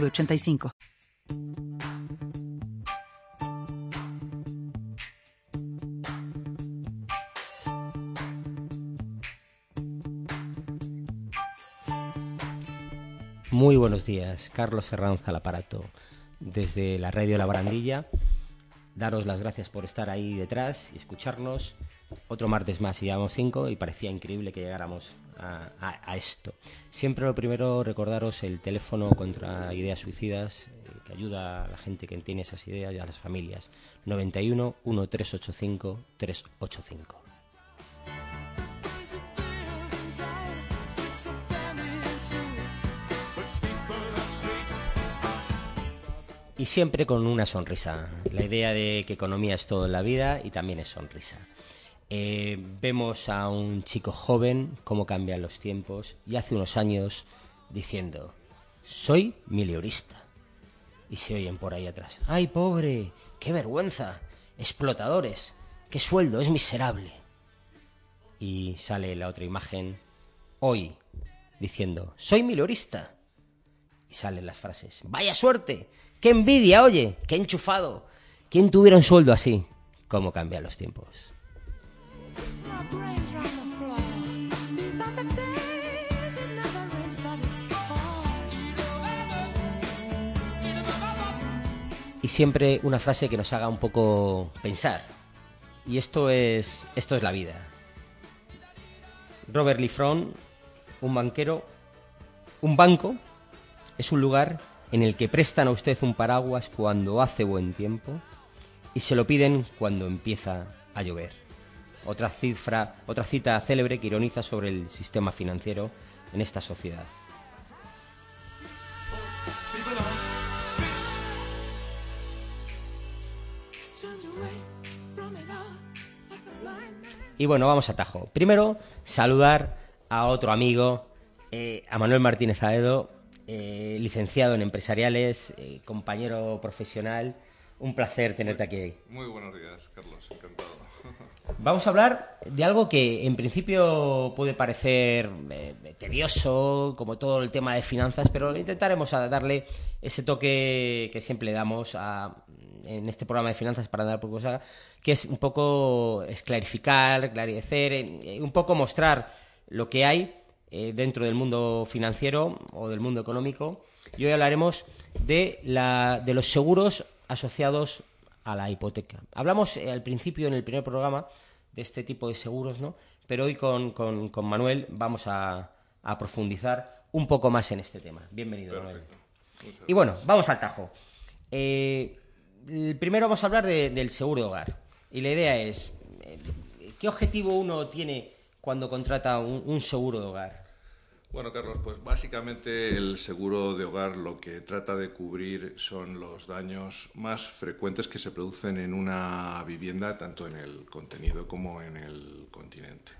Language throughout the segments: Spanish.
906985. Muy buenos días, Carlos Serranza al aparato, desde la radio La Barandilla. Daros las gracias por estar ahí detrás y escucharnos. Otro martes más y llevamos cinco y parecía increíble que llegáramos a, esto. Siempre lo primero recordaros el teléfono contra ideas suicidas eh, que ayuda a la gente que tiene esas ideas y a las familias. 91 1385 385. Y siempre con una sonrisa. La idea de que economía es todo en la vida y también es sonrisa. Eh, vemos a un chico joven cómo cambian los tiempos y hace unos años diciendo, soy miliorista. Y se oyen por ahí atrás, ¡ay pobre! ¡Qué vergüenza! ¡Explotadores! ¡Qué sueldo! ¡Es miserable! Y sale la otra imagen, hoy, diciendo, soy miliorista. Y salen las frases. ¡Vaya suerte! ¡Qué envidia, oye! ¡Qué enchufado! ¿Quién tuviera un sueldo así? ¿Cómo cambian los tiempos? Y siempre una frase que nos haga un poco pensar. Y esto es, esto es la vida. Robert Lifron, un banquero, un banco es un lugar en el que prestan a usted un paraguas cuando hace buen tiempo y se lo piden cuando empieza a llover. Otra cifra, otra cita célebre que ironiza sobre el sistema financiero en esta sociedad. Y bueno, vamos a Tajo. Primero, saludar a otro amigo, eh, a Manuel Martínez Aedo, eh, licenciado en empresariales, eh, compañero profesional. Un placer tenerte aquí. Muy buenos días, Carlos, encantado. Vamos a hablar de algo que en principio puede parecer eh, tedioso, como todo el tema de finanzas, pero intentaremos darle ese toque que siempre damos a, en este programa de finanzas para andar por cosa, que es un poco esclarificar, clarecer, eh, un poco mostrar lo que hay eh, dentro del mundo financiero o del mundo económico. Y hoy hablaremos de, la, de los seguros asociados a la hipoteca. Hablamos eh, al principio, en el primer programa, de este tipo de seguros, ¿no? Pero hoy con, con- con Manuel vamos a, a profundizar un poco más en este tema. Bienvenido, Manuel. Y bueno, vamos al tajo. Eh, primero vamos a hablar de- del seguro de hogar. Y la idea es, eh, ¿qué objetivo uno tiene cuando contrata un, un seguro de hogar? Bueno, Carlos, pues básicamente el seguro de hogar lo que trata de cubrir son los daños más frecuentes que se producen en una vivienda, tanto en el contenido como en el continente.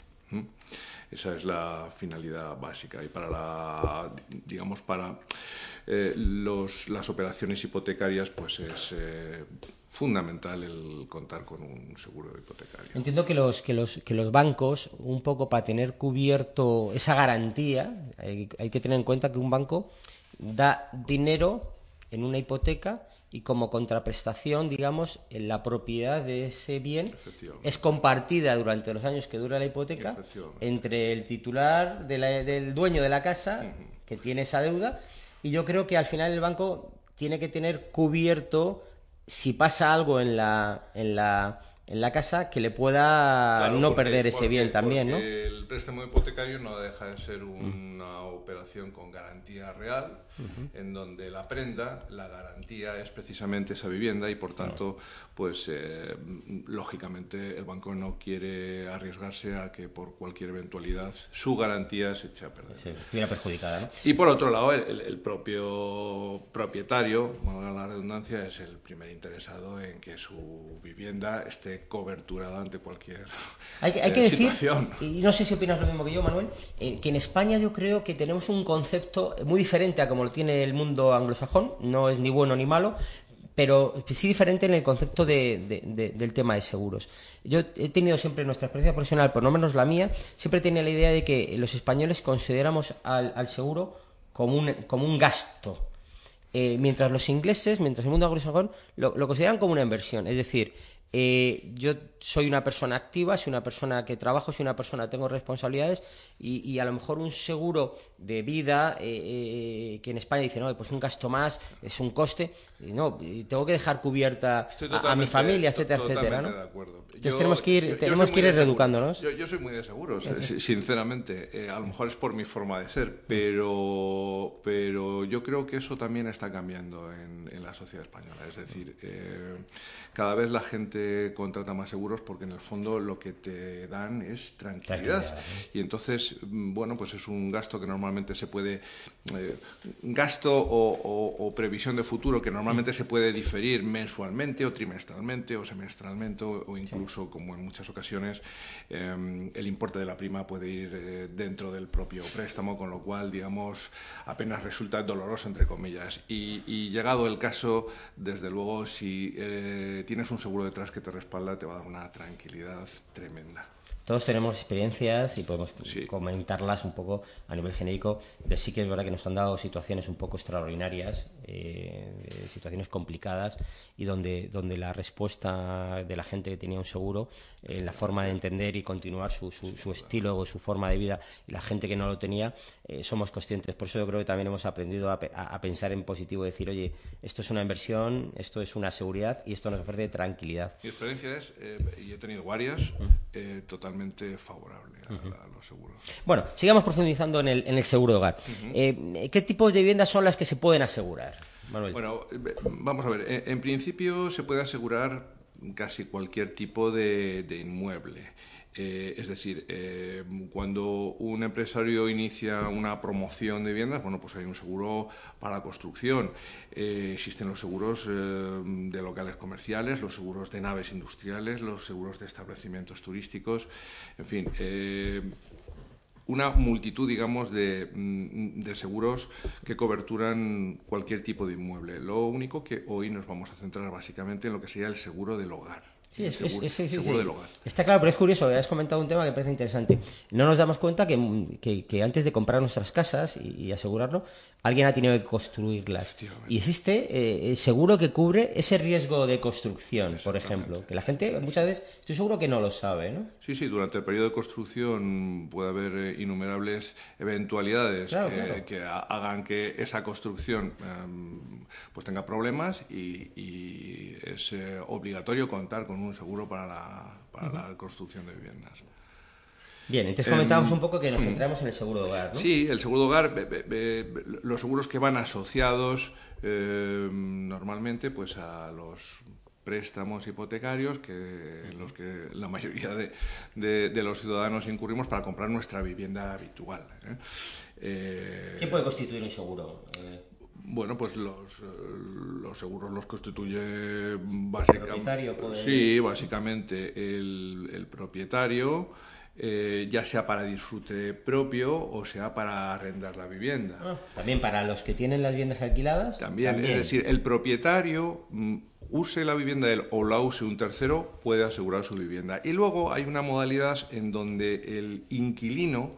Esa es la finalidad básica. Y para la, digamos, para eh, los, las operaciones hipotecarias, pues es eh, fundamental el contar con un seguro hipotecario. Entiendo que los, que los, que los bancos, un poco para tener cubierto esa garantía, hay, hay que tener en cuenta que un banco da dinero en una hipoteca y como contraprestación, digamos, en la propiedad de ese bien es compartida durante los años que dura la hipoteca entre el titular de la- del dueño de la casa que tiene esa deuda y yo creo que al final el banco tiene que tener cubierto si pasa algo en la en la en la casa que le pueda no perder ese bien también, ¿no? El préstamo hipotecario no deja de ser una operación con garantía real, en donde la prenda, la garantía es precisamente esa vivienda y por tanto, pues eh, lógicamente el banco no quiere arriesgarse a que por cualquier eventualidad su garantía se eche a perder. Sí, estuviera perjudicada, ¿no? Y por otro lado, el, propio propietario, la redundancia, es el primer interesado en que su vivienda esté cobertura ante cualquier hay, hay que decir, y no sé si opinas lo mismo que yo, Manuel, eh, que en España yo creo que tenemos un concepto muy diferente a como lo tiene el mundo anglosajón, no es ni bueno ni malo, pero sí diferente en el concepto del tema de seguros. Yo he tenido siempre nuestra experiencia profesional, por lo menos la mía, siempre tenía la idea de que los españoles consideramos al, seguro como un, como un gasto. Eh, mientras los ingleses, mientras el mundo anglosajón, lo, lo consideran como una inversión. Es decir, eh, yo soy una persona activa, soy una persona que trabajo, soy una persona que tengo responsabilidades y, a lo mejor un seguro de vida eh, eh, que en España dice, no, pues un gasto más, es un coste, y no, tengo que dejar cubierta a, mi familia, etcétera, etcétera. ¿no? de acuerdo. Entonces tenemos que ir, tenemos que ir reeducándonos. Yo, soy muy de seguros, sinceramente. a lo mejor es por mi forma de ser, pero, pero yo creo que eso también está cambiando en, en la sociedad española. Es decir, cada vez la gente contrata más seguros porque en el fondo lo que te dan es tranquilidad. Y entonces, mm, bueno, pues es un gasto que normalmente se puede, eh, gasto o, previsión de futuro que normalmente se puede diferir mensualmente o trimestralmente o semestralmente o, incluso, como en muchas ocasiones, em, el importe de la prima puede ir eh, dentro del propio préstamo, con lo cual, digamos, apenas resulta doloroso, entre comillas. Y, llegado el caso, desde luego, si eh, tienes un seguro detrás que te respalda, te va a dar una tranquilidad tremenda. Todos tenemos experiencias y podemos comentarlas un poco a nivel genérico. De sí que es verdad que nos han dado situaciones un poco extraordinarias, eh, situaciones complicadas y donde, donde la respuesta de la gente que tenía un seguro, eh, la forma de entender y continuar su, su, estilo o su forma de vida y la gente que no lo tenía, eh, somos conscientes. Por eso yo creo que también hemos aprendido a, a, pensar en positivo, decir, oye, esto es una inversión, esto es una seguridad y esto nos ofrece tranquilidad. Mi experiencia es, y he tenido varias, totalmente favorable a, los seguros. Bueno, sigamos profundizando en el, en el seguro de hogar. Eh, ¿Qué tipos de viviendas son las que se pueden asegurar? Manuel? Bueno, eh, vamos a ver. En, principio se puede asegurar casi cualquier tipo de inmueble. Eh, es decir, eh, cuando un empresario inicia una promoción de viviendas, bueno, pues hay un seguro para construcción. Eh, existen los seguros de locales comerciales, los seguros de naves industriales, los seguros de establecimientos turísticos, en fin. una multitud, digamos, de, mm, de seguros que coberturan cualquier tipo de inmueble. Lo único que hoy nos vamos a centrar básicamente en lo que sería el seguro del hogar. Sí, es, seguro, del hogar. Está claro, pero es curioso, has comentado un tema que me parece interesante. No nos damos cuenta que, que, antes de comprar nuestras casas y, asegurarlo, alguien ha tenido que construirlas. Y existe eh, seguro que cubre ese riesgo de construcción, por ejemplo. Que la gente muchas veces, estoy seguro que no lo sabe, ¿no? Sí, sí, durante el periodo de construcción puede haber eh, innumerables eventualidades que, hagan que esa construcción em, pues tenga problemas y, es eh, obligatorio contar con un seguro para la, para la construcción de viviendas. Bien, entonces comentábamos em, un poco que nos centramos en el seguro de hogar. ¿no? Sí, el seguro de hogar, los seguros que van asociados em, normalmente pues a los préstamos hipotecarios que en los que la mayoría de, de, los ciudadanos incurrimos para comprar nuestra vivienda habitual. ¿eh? Eh, ¿Qué puede constituir un seguro? Eh, bueno, pues los, los seguros los constituye básicamente. Sí, básicamente el, el propietario. Eh, ya sea para disfrute propio o sea para arrendar la vivienda. Ah, también para los que tienen las viviendas alquiladas. También, es decir, el propietario mm, use la vivienda él o la use un tercero puede asegurar su vivienda. Y luego hay una modalidad en donde el inquilino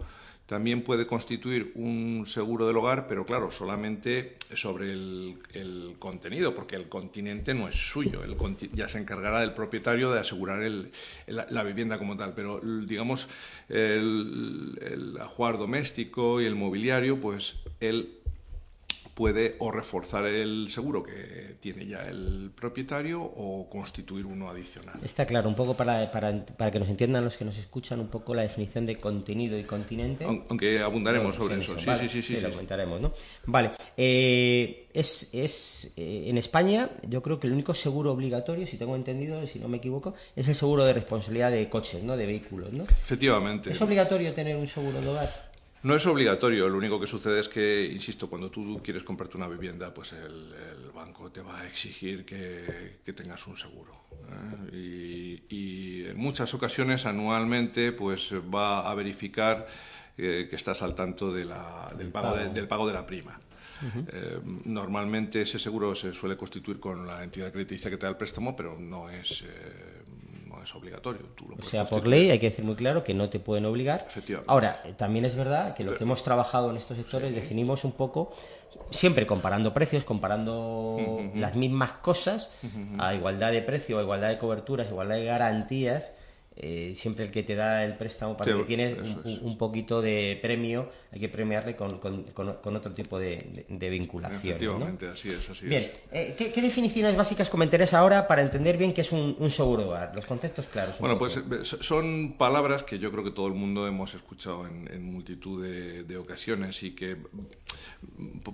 también puede constituir un seguro del hogar, pero claro, solamente sobre el, contenido, porque el continente no es suyo, el, ya se encargará del propietario de asegurar la, vivienda como tal, pero digamos el, el ajuar doméstico y el mobiliario, pues él puede o reforzar el seguro que tiene ya el propietario o constituir uno adicional. Está claro, un poco para, para, para que nos entiendan los que nos escuchan, un poco la definición de contenido y continente. Aunque abundaremos sobre eso. Sí, sí, sí, sí, lo comentaremos, ¿no? Vale. Eh, es, es eh, en España, yo creo que el único seguro obligatorio, si tengo entendido, si no me equivoco, es el seguro de responsabilidad de coches, ¿no? De vehículos, ¿no? Efectivamente. ¿Es obligatorio tener un seguro de hogar? No es obligatorio, lo único que sucede es que, insisto, cuando tú quieres comprarte una vivienda, pues el, banco te va a exigir que, tengas un seguro. ¿eh? Y, en muchas ocasiones, anualmente, pues va a verificar eh, que estás al tanto del, pago del pago de la prima. Eh, normalmente ese seguro se suele constituir con la entidad crediticia que te da el préstamo, pero no es es obligatorio. o sea, por ley hay que decir muy claro que no te pueden obligar. Ahora, eh, también es verdad que lo que hemos trabajado en estos sectores definimos un poco, siempre comparando precios, comparando las mismas cosas, a igualdad de precio, a igualdad de coberturas, a igualdad de garantías eh, siempre el que te da el préstamo para que tienes un, poquito de premio, hay que premiarle con, con, otro tipo de, vinculación. Efectivamente, así es. Así bien, eh, ¿qué, definiciones básicas comentarías ahora para entender bien qué es un, seguro hogar? Los conceptos claros. Bueno, pues eh, son palabras que yo creo que todo el mundo hemos escuchado en, multitud de, ocasiones y que,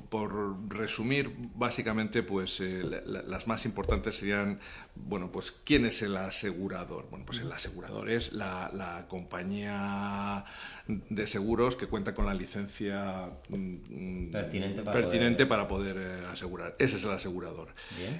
por resumir, básicamente, pues las más importantes serían, bueno, pues ¿quién es el asegurador? Bueno, pues el asegurador es la, compañía de seguros que cuenta con la licencia mm, pertinente para poder, eh, asegurar. Ese es el asegurador.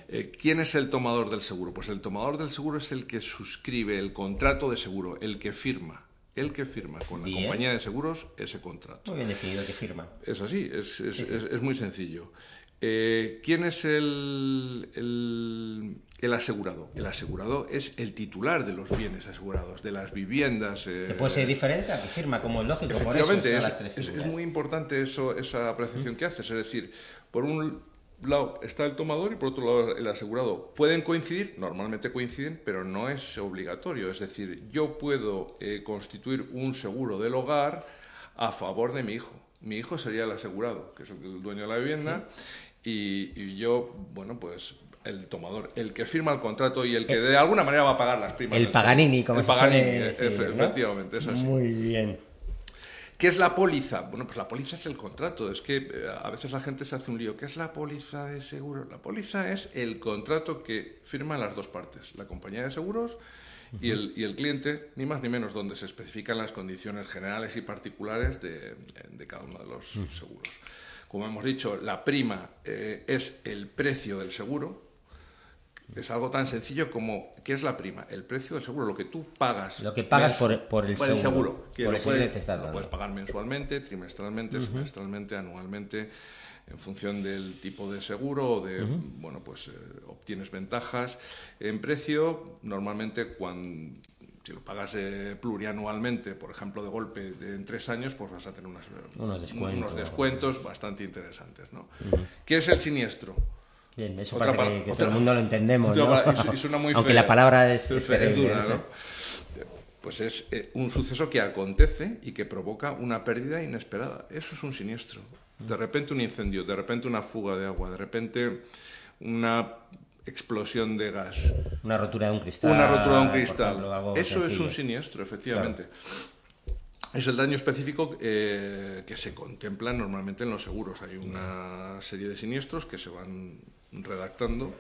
Eh, ¿Quién es el tomador del seguro? Pues el tomador del seguro es el que suscribe el contrato de seguro, el que firma el que firma con la compañía de seguros ese contrato. Muy bien definido que firma. Es así, es, es muy sencillo. Eh, ¿Quién es el, el, asegurado? El asegurado es el titular de los bienes asegurados, de las viviendas. Eh, puede ser diferente a que firma, como es lógico. Efectivamente, es, muy importante eso, esa apreciación que haces. Es decir, por un lado está el tomador y por otro lado el asegurado. Pueden coincidir, normalmente coinciden, pero no es obligatorio. Es decir, yo puedo eh, constituir un seguro del hogar a favor de mi hijo. Mi hijo sería el asegurado, que es el dueño de la vivienda, y, yo, bueno, pues el tomador, el que firma el contrato y el que de alguna manera va a pagar las primas. El Paganini, como el Paganini, efectivamente, es así. Muy bien. ¿Qué es la póliza? Bueno, pues la póliza es el contrato. Es que eh, a veces la gente se hace un lío. ¿Qué es la póliza de seguro? La póliza es el contrato que firman las dos partes, la compañía de seguros y, el, y el cliente, ni más ni menos, donde se especifican las condiciones generales y particulares de, de cada uno de los seguros. Como hemos dicho, la prima eh, es el precio del seguro. Es algo tan sencillo como ¿qué es la prima? El precio del seguro, lo que tú pagas. Lo que pagas por, el seguro. Que lo, puedes, lo puedes pagar mensualmente, trimestralmente, semestralmente, anualmente en función del tipo de seguro, de, bueno, pues eh, obtienes ventajas. En precio, normalmente cuando si lo pagas eh, plurianualmente, por ejemplo, de golpe en tres años, pues vas a tener unos, descuentos. bastante interesantes. ¿no? ¿Qué es el siniestro? Bien, eso para que, todo el mundo lo entendemos, ¿no? Aunque la palabra es, dura, ¿no? Pues es eh, un suceso que acontece y que provoca una pérdida inesperada. Eso es un siniestro. De repente un incendio, de repente una fuga de agua, de repente una explosión de gas. Una rotura de un cristal. Una rotura de un cristal. Eso es un siniestro, efectivamente. Es el daño específico eh, que se contempla normalmente en los seguros. Hay una serie de siniestros que se van redactando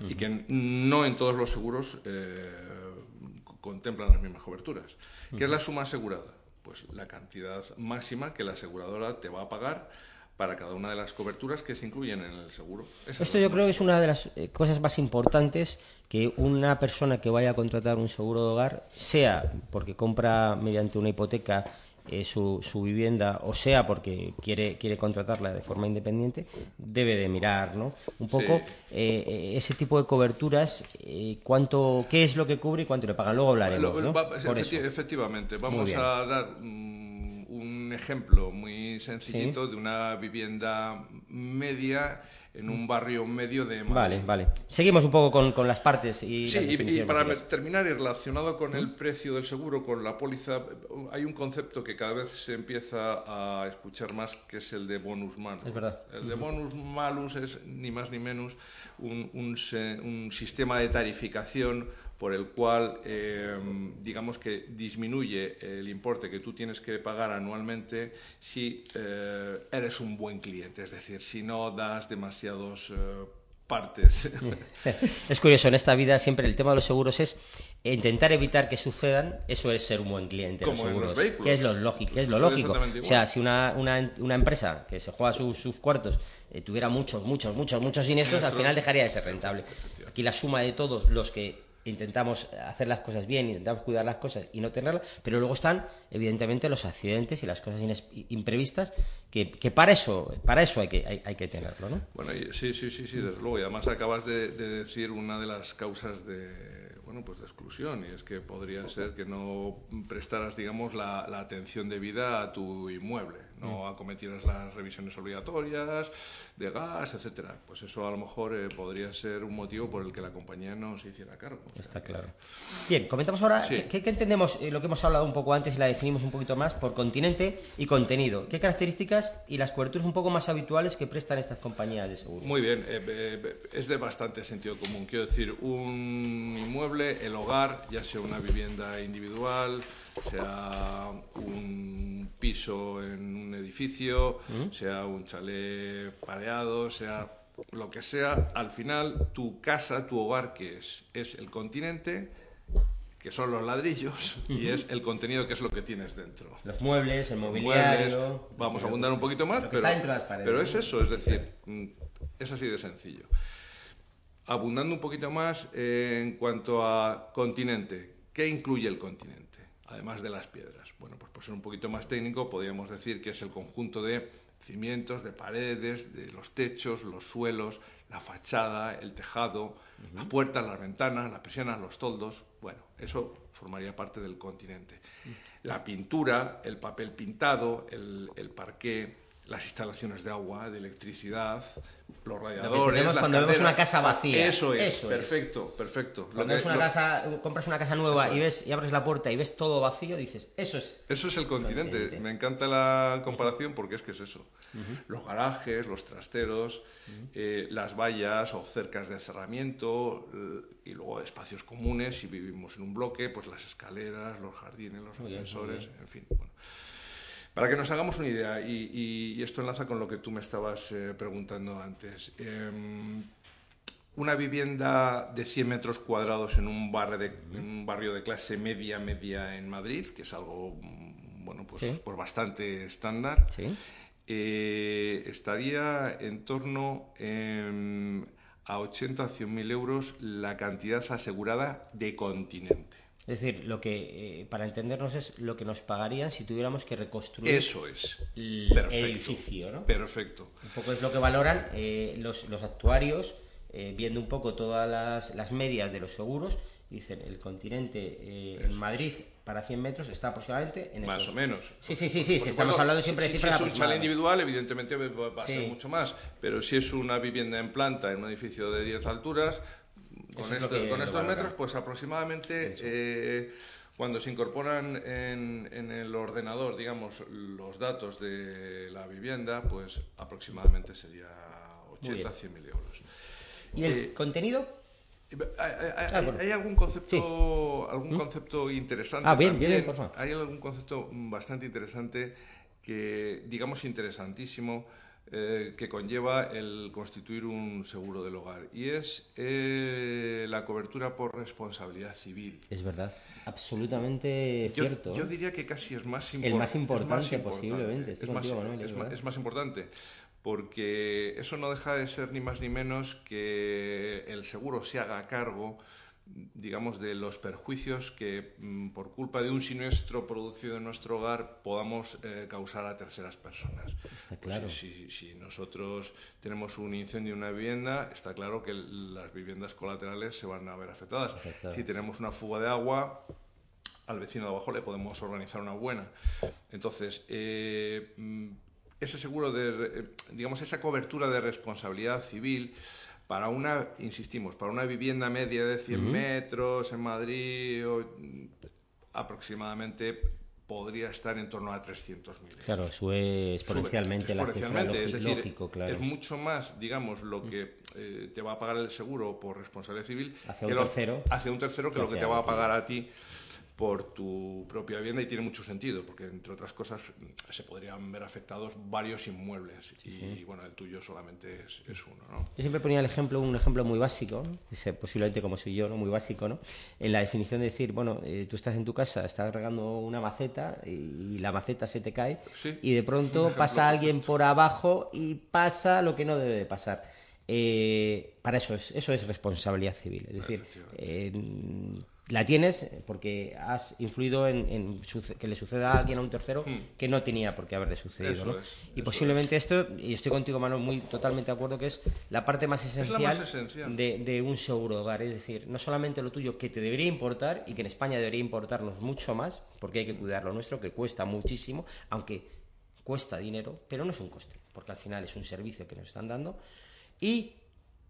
y que no en todos los seguros eh, contemplan las mismas coberturas. ¿Qué es la suma asegurada? Pues la cantidad máxima que la aseguradora te va a pagar para cada una de las coberturas que se incluyen en el seguro. Esto yo creo que es una de las eh, cosas más importantes que una persona que vaya a contratar un seguro de hogar, sea porque compra mediante una hipoteca eh, su, su, vivienda o sea porque quiere, quiere contratarla de forma independiente, debe de mirar ¿no? un poco eh, ese tipo de coberturas, cuánto, qué es lo que cubre y cuánto le pagan. Luego hablaremos. ¿no? efectivamente, vamos a dar un ejemplo muy sencillito de una vivienda media en un barrio medio de Madrid. Vale, vale. Seguimos un poco con, con las partes y Sí, las y- para terminar, y relacionado con el precio del seguro, con la póliza, hay un concepto que cada vez se empieza a escuchar más, que es el de bonus malus. Es verdad. El de bonus malus es ni más ni menos un, un un sistema de tarificación por el cual, eh, digamos que disminuye el importe que tú tienes que pagar anualmente si eh, eres un buen cliente, es decir, si no das demasiados eh, partes. Es curioso, en esta vida siempre el tema de los seguros es intentar evitar que sucedan, eso es ser un buen cliente los Como en los seguros. vehículos. que es lo lógico, que es lo Sucede lógico. exactamente O sea, si una, una, una empresa que se juega sus, sus cuartos eh, tuviera muchos, muchos, muchos, muchos siniestros, al final dejaría de ser rentable. Aquí la suma de todos los que intentamos hacer las cosas bien, intentamos cuidar las cosas y no tenerlas, pero luego están, evidentemente, los accidentes y las cosas imprevistas, que, que para eso, para eso hay que, hay, que tenerlo, ¿no? Bueno, sí, sí, sí, sí, desde luego. Y además acabas de, de decir una de las causas de, bueno, pues de exclusión, y es que podría ser que no prestaras, digamos, la atención debida a tu inmueble, no acometieras las revisiones obligatorias de gas, etcétera. Pues eso a lo mejor eh, podría ser un motivo por el que la compañía no se hiciera cargo. O sea Está que- claro. Bien, comentamos ahora Sí. ¿qué, qué entendemos, eh, lo que hemos hablado un poco antes y la definimos un poquito más por continente y contenido. ¿Qué características y las coberturas un poco más habituales que prestan estas compañías de seguro? Muy bien, eh, eh, es de bastante sentido común. Quiero decir, un inmueble, el hogar, ya sea una vivienda individual, sea un piso en un edificio, sea un chalet pareado, sea lo que sea, al final tu casa, tu hogar, ¿qué es? Es el continente, que son los ladrillos, y es el contenido que es lo que tienes dentro Los muebles, el muebles, mobiliario. vamos a abundar un poquito más, que pero, está dentro de las paredes, pero es eso, es decir, mm, es así de sencillo. Abundando un poquito más eh, en cuanto a continente, ¿qué incluye el continente? Además de las piedras. Bueno, pues por ser un poquito más técnico, podríamos decir que es el conjunto de cimientos, de paredes, de los techos, los suelos, la fachada, el tejado, las puertas, las ventanas, las persianas, los toldos. Bueno, eso formaría parte del continente. La pintura, el papel pintado, el, el parqué, las instalaciones de agua, de electricidad, los radiadores. tenemos las cuando vemos una casa vacía. Eso es, Eso es. perfecto, perfecto. Lo Cuando que- ves una lo- casa, compras una casa nueva Eso y ves y abres la puerta y ves todo vacío, dices, eso es. Eso es el continente. Continente. Me encanta la comparación porque es que es eso. Los garajes, los trasteros, eh, las vallas o cercas de cerramiento y luego espacios comunes. Si vivimos en un bloque, pues las escaleras, los jardines, los ascensores, en fin. bueno. Para que nos hagamos una idea, y, y- y esto enlaza con lo que tú me estabas eh, preguntando antes. em, una vivienda de 100 metros cuadrados en un, barrio de, en un barrio de clase media, media en Madrid, que es algo bueno, pues, Sí. bastante estándar, Sí. eh, estaría en torno em, a 80 a 100 mil euros la cantidad asegurada de continente. Es decir, lo que, eh, para entendernos, es lo que nos pagarían si tuviéramos que reconstruir Eso es. el Perfecto. edificio, ¿no? Perfecto. Un poco es lo que valoran eh, los, los actuarios, eh, viendo un poco todas las, las medias de los seguros. Dicen, el continente eh, en Madrid para 100 metros está aproximadamente en Más esos. o menos. Sí, sí, sí, sí, Por estamos supuesto, hablando siempre si, de si cifras es un chalet individual, evidentemente va a ser mucho más. Pero si es una vivienda en planta, en un edificio de 10 alturas, con, es esto- estos metros, pues aproximadamente eh, cuando se incorporan en, en el ordenador, digamos, los datos de la vivienda, pues aproximadamente sería Muy 80 bien. 100 mil euros. ¿Y el Eh, contenido? ¿Hay, hay- Ah, hay- bueno. hay algún concepto, algún concepto interesante? Ah, bien, bien, por favor. Hay algún concepto mm, bastante interesante que, digamos, interesantísimo, eh, que conlleva el constituir un seguro del hogar. Y es eh, la cobertura por responsabilidad civil. Es verdad, absolutamente Yo, cierto. yo diría que casi es más, El impor- más es importante posiblemente, estoy Es más, contigo, Manuel, es verdad. es más importante porque eso no deja de ser ni más ni menos que el seguro se haga cargo digamos, de los perjuicios que mm, por culpa de un siniestro producido en nuestro hogar podamos eh, causar a terceras personas. Está Pues claro. si, si- si nosotros tenemos un incendio en una vivienda, está claro que las viviendas colaterales se van a ver afectadas. Afectadas. Si tenemos una fuga de agua, al vecino de abajo le podemos organizar una buena. Entonces, eh, mm, ese seguro de, digamos, esa cobertura de responsabilidad civil para una, insistimos, para una vivienda media de 100 metros en Madrid, aproximadamente podría estar en torno a 300.000 euros. Claro, sube exponencialmente, exponencialmente la es decir, lógico, claro. es mucho más, digamos, lo que eh, te va a pagar el seguro por responsabilidad civil hacia un tercero, hacia un tercero que, lo que te va a pagar a ti por tu propia vivienda y tiene mucho sentido, porque entre otras cosas se podrían ver afectados varios inmuebles y bueno, el tuyo solamente es, uno. ¿no? Yo siempre ponía el ejemplo, un ejemplo muy básico, posiblemente como soy yo, ¿no? muy básico, ¿no? en la definición de decir, bueno, eh, tú estás en tu casa, estás regando una maceta y, la maceta se te cae y de pronto pasa alguien por abajo y pasa lo que no debe de pasar. Eh, para eso es, eso es responsabilidad civil. Es decir, la tienes porque has influido en, que le suceda a alguien a un tercero hmm. que no tenía por qué haberle sucedido. ¿no? y posiblemente esto, y estoy contigo, Manuel, muy totalmente de acuerdo, que es la parte más esencial, De, un seguro hogar. Es decir, no solamente lo tuyo que te debería importar y que en España debería importarnos mucho más, porque hay que cuidar lo nuestro, que cuesta muchísimo, aunque cuesta dinero, pero no es un coste, porque al final es un servicio que nos están dando. Y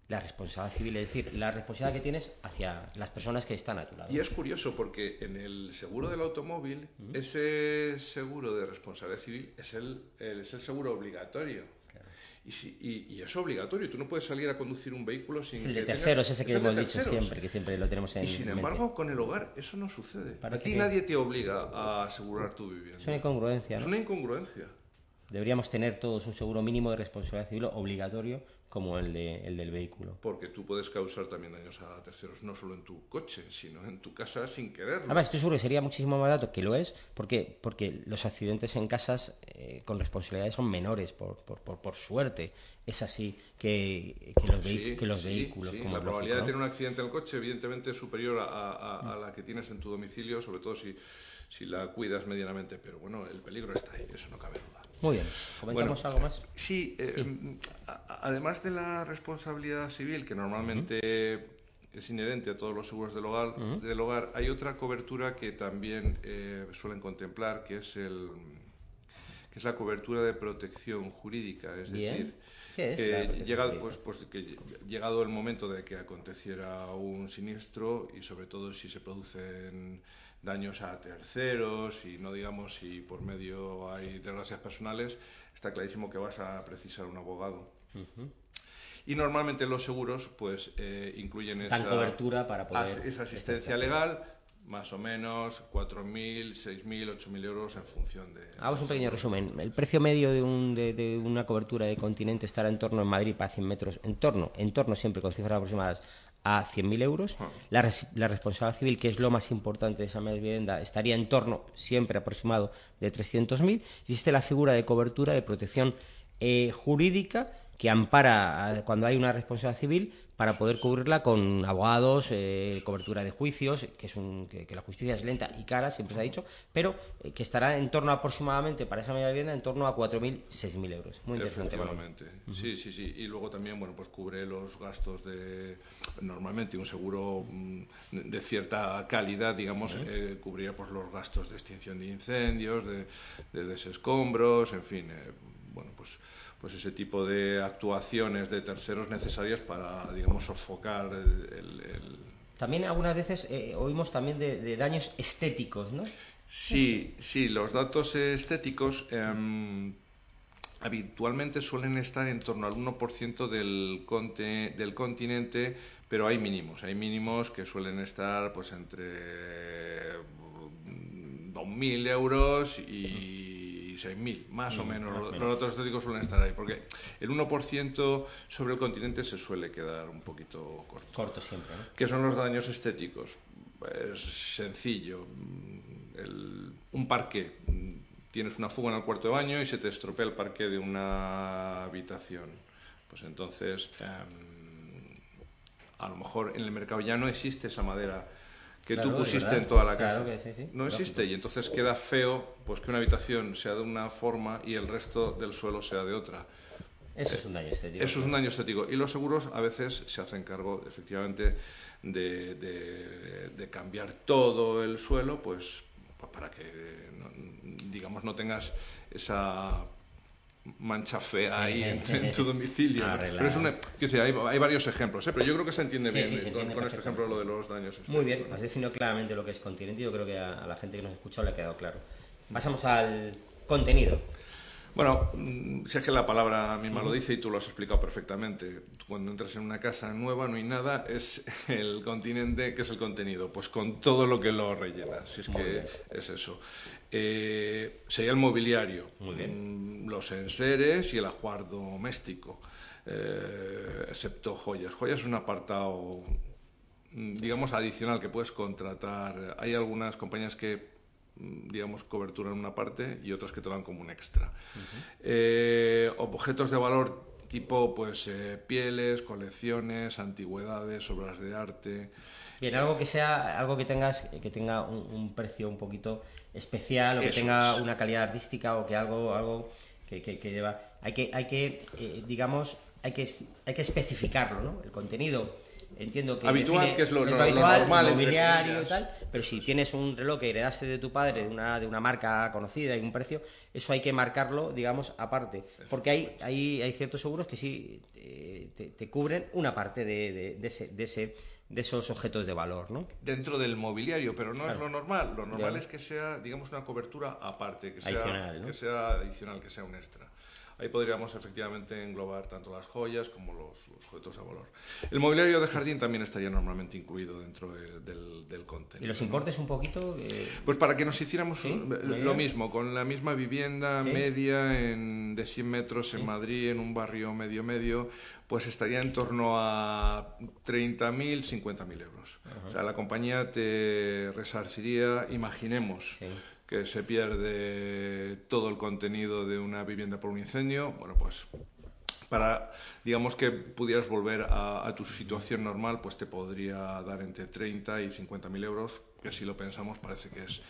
la responsabilidad civil, es decir, la responsabilidad que tienes hacia las personas que están a tu lado. Y es curioso porque en el seguro del automóvil, ese seguro de responsabilidad civil es el, es el seguro obligatorio. Y, y, es obligatorio, tú no puedes salir a conducir un vehículo sin... Es el de terceros, ese que hemos dicho siempre, que siempre lo tenemos en Y sin embargo, con el hogar eso no sucede. a ti nadie te obliga a asegurar tu vivienda. Es una incongruencia. Es una incongruencia. Deberíamos tener todos un seguro mínimo de responsabilidad civil obligatorio como el, de, el del vehículo. Porque tú puedes causar también daños a terceros, no solo en tu coche, sino en tu casa sin quererlo. Además, estoy seguro que sería muchísimo más barato, que lo es, porque, porque los accidentes en casas eh, con responsabilidades son menores, por, por, por, suerte. Es así que, que los, que los vehículos. la probabilidad de tener un accidente en el coche, evidentemente, es superior a, a, la que tienes en tu domicilio, sobre todo si, si la cuidas medianamente. Pero bueno, el peligro está ahí, eso no cabe duda. Muy bien. ¿Comentamos algo más? Sí, eh, además de la responsabilidad civil, que normalmente es inherente a todos los seguros del hogar, del hogar hay otra cobertura que también eh, suelen contemplar, que es el que es la cobertura de protección jurídica, es decir, llegado, pues, pues, que llegado el momento de que aconteciera un siniestro y sobre todo si se producen daños a terceros y no digamos si por medio hay desgracias personales, está clarísimo que vas a precisar un abogado. Y normalmente los seguros pues eh, incluyen esa, cobertura para poder esa asistencia legal, más o menos 4.000, 6.000, 8.000 euros en función de... Hagamos un pequeño resumen. El precio medio de, un, de, una cobertura de continente estará en torno en Madrid para 100 metros, en torno, en torno siempre con cifras aproximadas a 100.000 euros. Ah. La, responsabilidad civil, que es lo más importante de esa vivienda, estaría en torno, siempre aproximado, de 300.000. Existe la figura de cobertura de protección eh, jurídica que ampara cuando hay una responsabilidad civil para poder cubrirla con abogados, eh, cobertura de juicios, que, es un, que, la justicia es lenta y cara, siempre se ha dicho, pero eh, que estará en torno aproximadamente, para esa media vivienda, en torno a 4.000, 6.000 euros. Muy interesante. Efectivamente. Sí, sí, sí. Y luego también, bueno, pues cubre los gastos de... Normalmente un seguro mm, de cierta calidad, digamos, eh, cubriría pues, los gastos de extinción de incendios, de, de desescombros, en fin, bueno, pues pues ese tipo de actuaciones de terceros necesarias para, digamos, sofocar el... También algunas veces eh, oímos también de, daños estéticos, ¿no? Sí, sí, los datos estéticos em, habitualmente suelen estar en torno al 1% del, del continente, pero hay mínimos, hay mínimos que suelen estar pues entre 2.000 euros y 6.000, más o mm, menos. los, datos estéticos suelen estar ahí, porque el 1% sobre el continente se suele quedar un poquito corto. Corto siempre, ¿no? ¿Qué son los daños estéticos? Es sencillo. un parque. Tienes una fuga en el cuarto de baño y se te estropea el parque de una habitación. Pues entonces, em, a lo mejor en el mercado ya no existe esa madera que tú pusiste en toda la casa. No existe y entonces queda feo pues que una habitación sea de una forma y el resto del suelo sea de otra. Eso es un daño estético. Eso es un daño estético. Y los seguros a veces se hacen cargo, efectivamente, de, de, cambiar todo el suelo, pues para que, digamos, no tengas esa mancha fea ahí en, tu domicilio. Pero es una, que hay, hay, varios ejemplos, ¿eh? pero yo creo que se entiende bien con, este ejemplo lo de los daños. Muy bien, has definido claramente lo que es continente y yo creo que a, la gente que nos ha escuchado le ha quedado claro. Pasamos al contenido. Bueno, mm, si es que la palabra misma lo dice y tú lo has explicado perfectamente. Cuando entras en una casa nueva no hay nada, es el continente que es el contenido, pues con todo lo que lo rellena, si es que es eso. Eh, sería el mobiliario, mm, los enseres y el ajuar doméstico, eh, excepto joyas. Joyas es un apartado, mm, digamos, adicional que puedes contratar. Hay algunas compañías que digamos, cobertura en una parte y otras que te dan como un extra. Eh, objetos de valor tipo, pues, eh, pieles, colecciones, antigüedades, obras de arte. Bien, algo que sea, algo que tengas, que tenga un, precio un poquito especial o que tenga una calidad artística o que algo, algo que, que, lleva, hay que, hay que, eh, digamos, hay que, hay que especificarlo, ¿no? El contenido entiendo que habitual que es lo, normal mobiliario y tal pero si tienes un reloj que heredaste de tu padre de una de una marca conocida y un precio eso hay que marcarlo digamos aparte porque hay hay, hay ciertos seguros que sí te, cubren una parte de, de, ese, de ese de esos objetos de valor, ¿no? Dentro del mobiliario, pero no es lo normal. Lo normal es que sea, digamos, una cobertura aparte, que sea, que sea adicional, que sea un extra. Ahí podríamos efectivamente englobar tanto las joyas como los, objetos de valor. El mobiliario de jardín también estaría normalmente incluido dentro del, del contenido. ¿Y los importes un poquito? Eh, pues para que nos hiciéramos lo mismo, con la misma vivienda media en, de 100 metros en Madrid, en un barrio medio-medio, pues estaría en torno a 30.000, 50.000 euros. O sea, la compañía te resarciría, imaginemos, que se pierde todo el contenido de una vivienda por un incendio, bueno, pues para, digamos que pudieras volver a, tu situación normal, pues te podría dar entre 30 y 50 mil euros, que si lo pensamos parece que es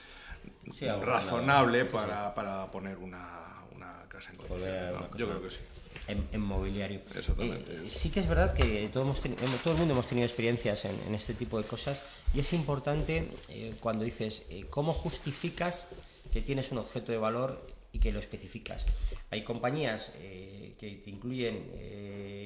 razonable para, para, poner una, una casa en condiciones. Yo creo que sí. En, mobiliario. Exactamente. Eh, sí que es verdad que todo, hemos todo el mundo hemos tenido experiencias en, este tipo de cosas y es importante eh, cuando dices eh, cómo justificas que tienes un objeto de valor y que lo especificas. Hay compañías que te incluyen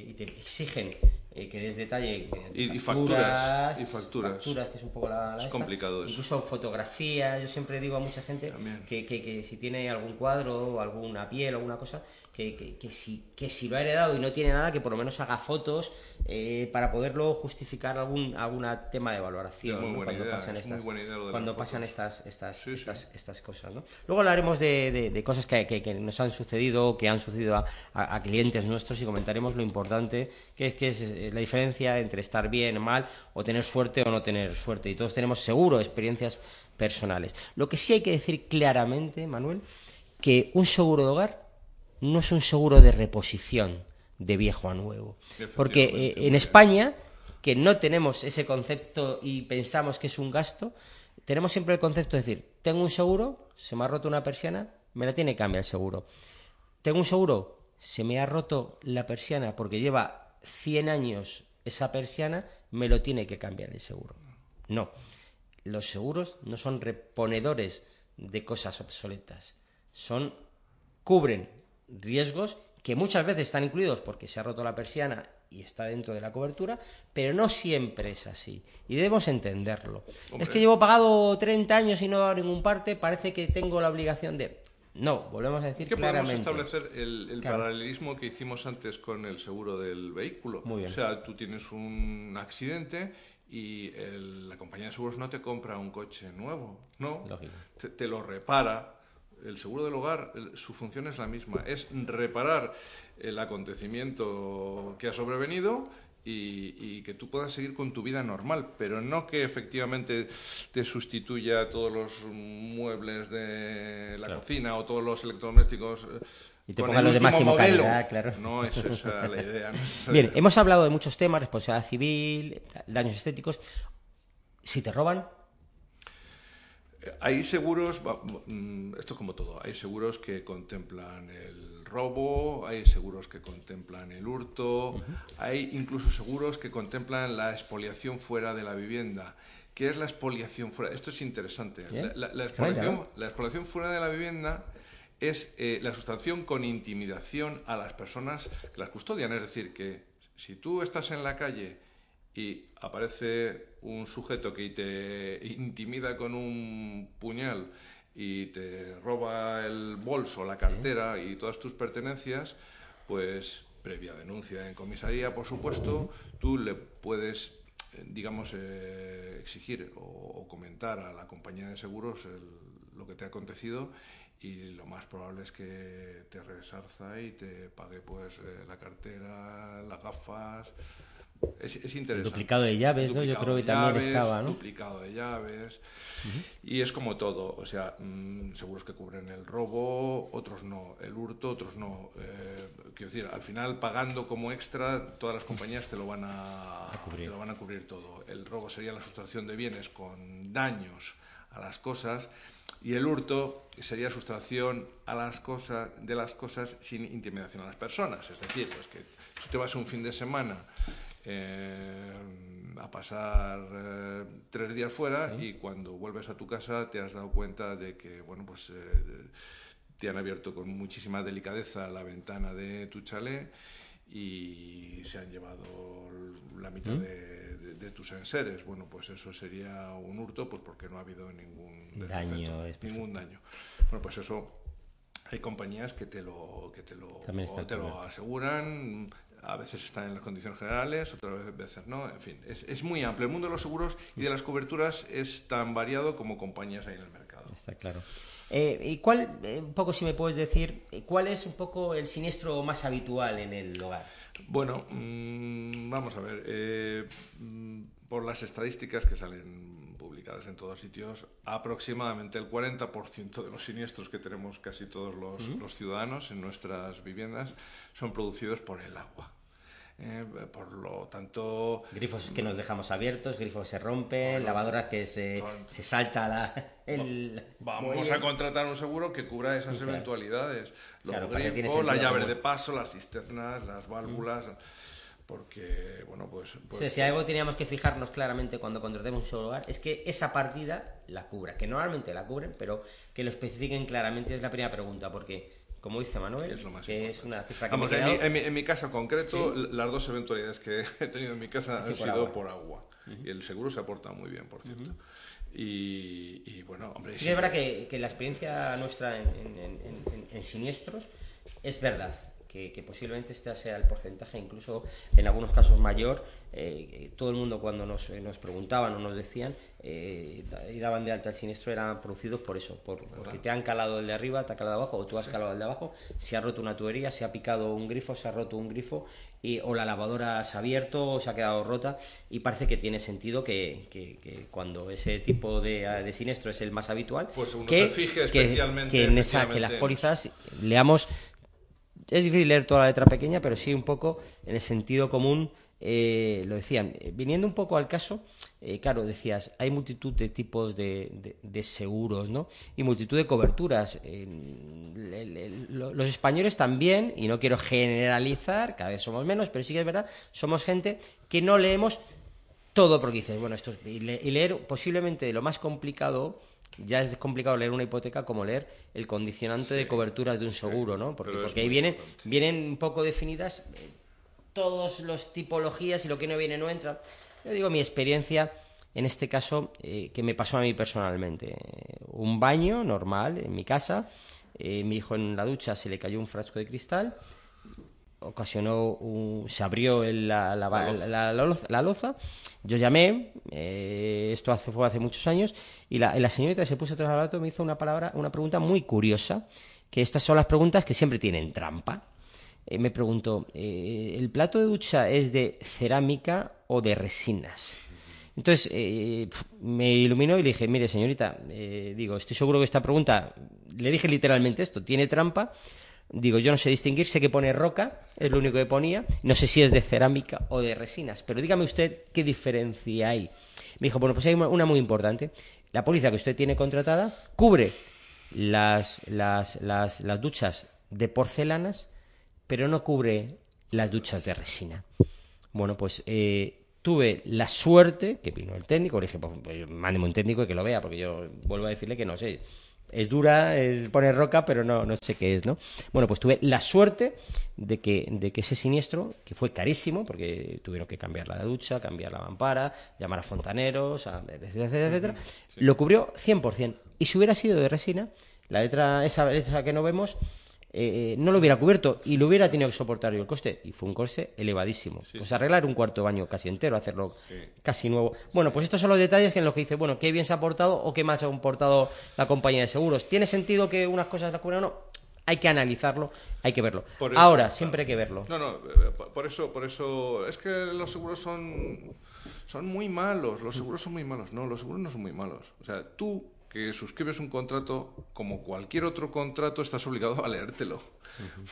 y te exigen que des detalle y, facturas, y facturas, que es un poco la, es complicado eso. incluso fotografía yo siempre digo a mucha gente que, que, que, si tiene algún cuadro o alguna piel o alguna cosa que, que, si, que si lo ha heredado y no tiene nada, que por lo menos haga fotos eh, para poderlo justificar algún alguna tema de valoración cuando pasan estas cuando pasan estas estas, estas, cosas. ¿no? Luego hablaremos de, de, cosas que, que, nos han sucedido, que han sucedido a, a, clientes nuestros y comentaremos lo importante que es, que es la diferencia entre estar bien, mal, o tener suerte o no tener suerte. Y todos tenemos seguro experiencias personales. Lo que sí hay que decir claramente, Manuel, que un seguro de hogar no es un seguro de reposición de viejo a nuevo. Porque eh, en España, que no tenemos ese concepto y pensamos que es un gasto, tenemos siempre el concepto de decir, tengo un seguro, se me ha roto una persiana, me la tiene que cambiar el seguro. Tengo un seguro, se me ha roto la persiana porque lleva 100 años esa persiana, me lo tiene que cambiar el seguro. No, los seguros no son reponedores de cosas obsoletas, son cubren riesgos que muchas veces están incluidos porque se ha roto la persiana y está dentro de la cobertura, pero no siempre es así. Y debemos entenderlo. Es que llevo pagado 30 años y no hago ningún parte, parece que tengo la obligación de... No, volvemos a decir que podemos establecer el, paralelismo que hicimos antes con el seguro del vehículo. O sea, tú tienes un accidente y la compañía de seguros no te compra un coche nuevo, ¿no? te lo repara el seguro del hogar, su función es la misma, es reparar el acontecimiento que ha sobrevenido y, que tú puedas seguir con tu vida normal, pero no que efectivamente te sustituya todos los muebles de la cocina o todos los electrodomésticos. Eh, y te pongan los de máximo modelo. claro. No es esa la idea. Bien, hemos hablado de muchos temas, responsabilidad civil, daños estéticos. Si te roban, hay seguros, mm, esto es como todo, hay seguros que contemplan el robo, hay seguros que contemplan el hurto, hay incluso seguros que contemplan la expoliación fuera de la vivienda. ¿Qué es la expoliación fuera? Esto es interesante. La, expoliación, fuera de la vivienda es eh, la sustracción con intimidación a las personas que las custodian. Es decir, que si tú estás en la calle y aparece un sujeto que te intimida con un puñal y te roba el bolso, la cartera y todas tus pertenencias, pues previa denuncia en comisaría, por supuesto, tú le puedes, eh, digamos, eh, exigir o, comentar a la compañía de seguros lo que te ha acontecido y lo más probable es que te resarza y te pague pues eh, la cartera, las gafas. Es, interesante. Duplicado de llaves, ¿no? Yo creo que también estaba, ¿no? Duplicado de llaves. Y es como todo, o sea, mm, seguros que cubren el robo, otros no, el hurto, otros no. Eh, quiero decir, al final pagando como extra, todas las compañías te lo van a, cubrir. Te lo van a cubrir todo. El robo sería la sustracción de bienes con daños a las cosas y el hurto sería sustracción a las cosas, de las cosas sin intimidación a las personas. Es decir, pues que si te vas un fin de semana eh, a pasar eh, tres días fuera y cuando vuelves a tu casa te has dado cuenta de que, bueno, pues... Eh, te han abierto con muchísima delicadeza la ventana de tu chalet y se han llevado la mitad de, tus enseres. Bueno, pues eso sería un hurto, pues porque no ha habido ningún daño. Ningún daño. Bueno, pues eso hay compañías que te lo, que te lo, te lo aseguran. A veces están en las condiciones generales, otras veces no. En fin, es, es muy amplio. El mundo de los seguros y de las coberturas es tan variado como compañías hay en el mercado. Está claro. Eh, ¿Y cuál, eh, un poco si me puedes decir, eh, cuál es un poco el siniestro más habitual en el hogar? Bueno, mm, vamos a ver. Mm, por las estadísticas que salen en todos sitios, aproximadamente el 40% de los siniestros que tenemos casi todos los ciudadanos en nuestras viviendas son producidos por el agua. Eh, por lo tanto... Grifos que nos dejamos abiertos, grifos que se rompen, lavadoras que se, se salta la, el... Vamos a contratar un seguro que cubra esas eventualidades. Los grifos, la llave de paso, las cisternas, las válvulas... Porque, bueno, pues... pues si algo teníamos que fijarnos claramente cuando contratemos un solo hogar es que esa partida la cubra, que normalmente la cubren, pero que lo especifiquen claramente es la primera pregunta, porque como dice Manuel, es que es una cifra que Vamos, en, mi, en, mi, caso concreto, las dos eventualidades que he tenido en mi casa han sido por agua. Y el seguro se aporta muy bien, por cierto. y, bueno, hombre... Sí, es verdad que, que, la experiencia nuestra en, siniestros es verdad que, posiblemente este sea el porcentaje, incluso en algunos casos mayor. Eh, todo el mundo cuando nos, eh, nos, preguntaban o nos decían eh, y daban de alta el siniestro eran producidos por eso, por, porque te han calado el de arriba, te ha calado abajo o tú has calado el de abajo, se ha roto una tubería, se ha picado un grifo, se ha roto un grifo y, o la lavadora se ha abierto o se ha quedado rota y parece que tiene sentido que, que, cuando ese tipo de, de, siniestro es el más habitual, pues que, se fije especialmente que, en esa, que las pólizas leamos es difícil leer toda la letra pequeña, pero sí un poco en el sentido común. Eh, lo decían, eh, viniendo un poco al caso, eh, claro, decías, hay multitud de tipos de, seguros, ¿no? Y multitud de coberturas. los españoles también, y no quiero generalizar, cada vez somos menos, pero sí que es verdad, somos gente que no leemos todo porque dices, bueno, esto es, y leer posiblemente lo más complicado ya es complicado leer una hipoteca como leer el condicionante de coberturas de un seguro, ¿no? Porque, porque ahí vienen, vienen un poco definidas eh, todas las tipologías y lo que no viene no entra. Yo digo mi experiencia, en este caso, eh, que me pasó a mí personalmente. Un baño normal en mi casa, eh, mi hijo en la ducha se le cayó un frasco de cristal, ocasionó se abrió la, la, loza, yo llamé eh, esto hace, fue hace muchos años y la, señorita se puso atrás al rato y me hizo una palabra una pregunta muy curiosa que estas son las preguntas que siempre tienen trampa. Eh, me preguntó eh, el plato de ducha es de cerámica o de resinas entonces me iluminó y le dije, mire señorita, digo, estoy seguro que esta pregunta, le dije literalmente esto, tiene trampa, Digo, yo no sé distinguir, sé que pone roca, es lo único que ponía, no sé si es de cerámica o de resinas, pero dígame usted qué diferencia hay. Me dijo, bueno, pues hay una muy importante. La póliza que usted tiene contratada cubre las, las, las, las duchas de porcelanas, pero no cubre las duchas de resina. Bueno, pues eh, tuve la suerte, que vino el técnico, le dije, pues, pues mándeme un técnico y que lo vea, porque yo vuelvo a decirle que no sé es dura, es poner roca, pero no, no sé qué es, ¿no? Bueno, pues tuve la suerte de que, de que ese siniestro, que fue carísimo, porque tuvieron que cambiar la ducha, cambiar la mampara, llamar a fontaneros, etcétera, etcétera, lo cubrió 100%. Y si hubiera sido de resina, la letra esa, esa que no vemos, eh, no lo hubiera cubierto y lo hubiera tenido que soportar yo el coste. Y fue un coste elevadísimo. pues arreglar un cuarto baño casi entero, hacerlo casi nuevo. Bueno, pues estos son los detalles en los que dice, bueno, qué bien se ha aportado o qué más ha aportado la compañía de seguros. ¿Tiene sentido que unas cosas las cubran o no? Hay que analizarlo, hay que verlo. Ahora, siempre hay que verlo. No, no, eh, por eso, por eso, es que los seguros son, son muy malos, los seguros son muy malos. No, los seguros no son muy malos. O sea, tú que suscribes un contrato, como cualquier otro contrato, estás obligado a leértelo.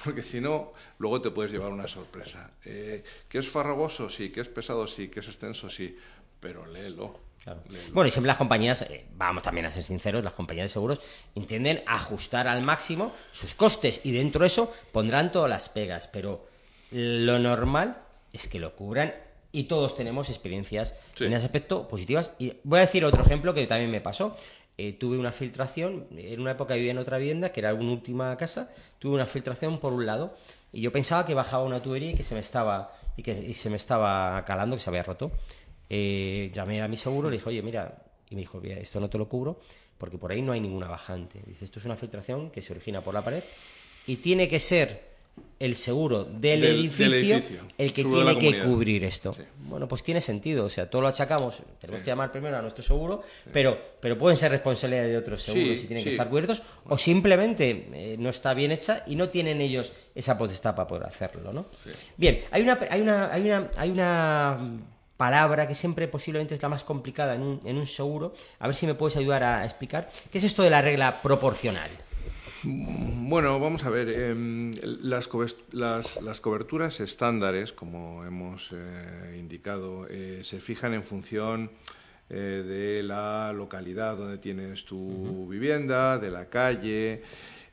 Porque si no, luego te puedes llevar una sorpresa. Eh, ¿Que es farragoso? Sí. ¿Que es pesado? Sí. ¿Que es extenso? Sí. Pero léelo. Bueno, y siempre las compañías, eh, vamos también a ser sinceros, las compañías de seguros entienden ajustar al máximo sus costes y dentro de eso pondrán todas las pegas, pero lo normal es que lo cubran y todos tenemos experiencias en ese aspecto positivas. Y voy a decir otro ejemplo que también me pasó. Eh, tuve una filtración, en una época vivía en otra vivienda, que era una última casa, tuve una filtración por un lado, y yo pensaba que bajaba una tubería y que se me estaba, y que se me estaba calando, que se había roto. Eh, llamé a mi seguro, le dije, oye, mira, y me dijo, esto no te lo cubro, porque por ahí no hay ninguna bajante. Dice, esto es una filtración que se origina por la pared, y tiene que ser el seguro del, edificio, el que tiene que cubrir esto. Bueno, pues tiene sentido, o sea, todo lo achacamos, tenemos que llamar primero a nuestro seguro, pero, pero pueden ser responsabilidades de otros seguros y tienen que estar cubiertos, o simplemente eh, no está bien hecha y no tienen ellos esa potestad para poder hacerlo, ¿no? Bien, hay una, hay una, hay una, hay una palabra que siempre posiblemente es la más complicada en un, en un seguro, a ver si me puedes ayudar a explicar, ¿qué es esto de la regla proporcional? Bueno, vamos a ver. Em, las, coberturas estándares, como hemos eh, indicado, eh, se fijan en función eh, de la localidad donde tienes tu vivienda, de la calle,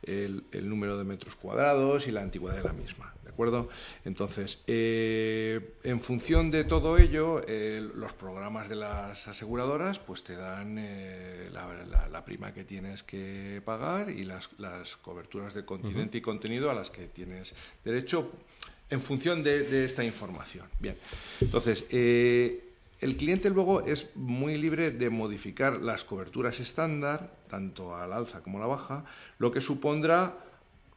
el, número de metros cuadrados y la antigüedad de la misma acuerdo? Entonces, eh, en función de todo ello, eh, los programas de las aseguradoras pues te dan eh, la, prima que tienes que pagar y las, coberturas de continente y contenido a las que tienes derecho en función de, esta información. Bien, entonces, el cliente luego es muy libre de modificar las coberturas estándar, tanto al alza como a la baja, lo que supondrá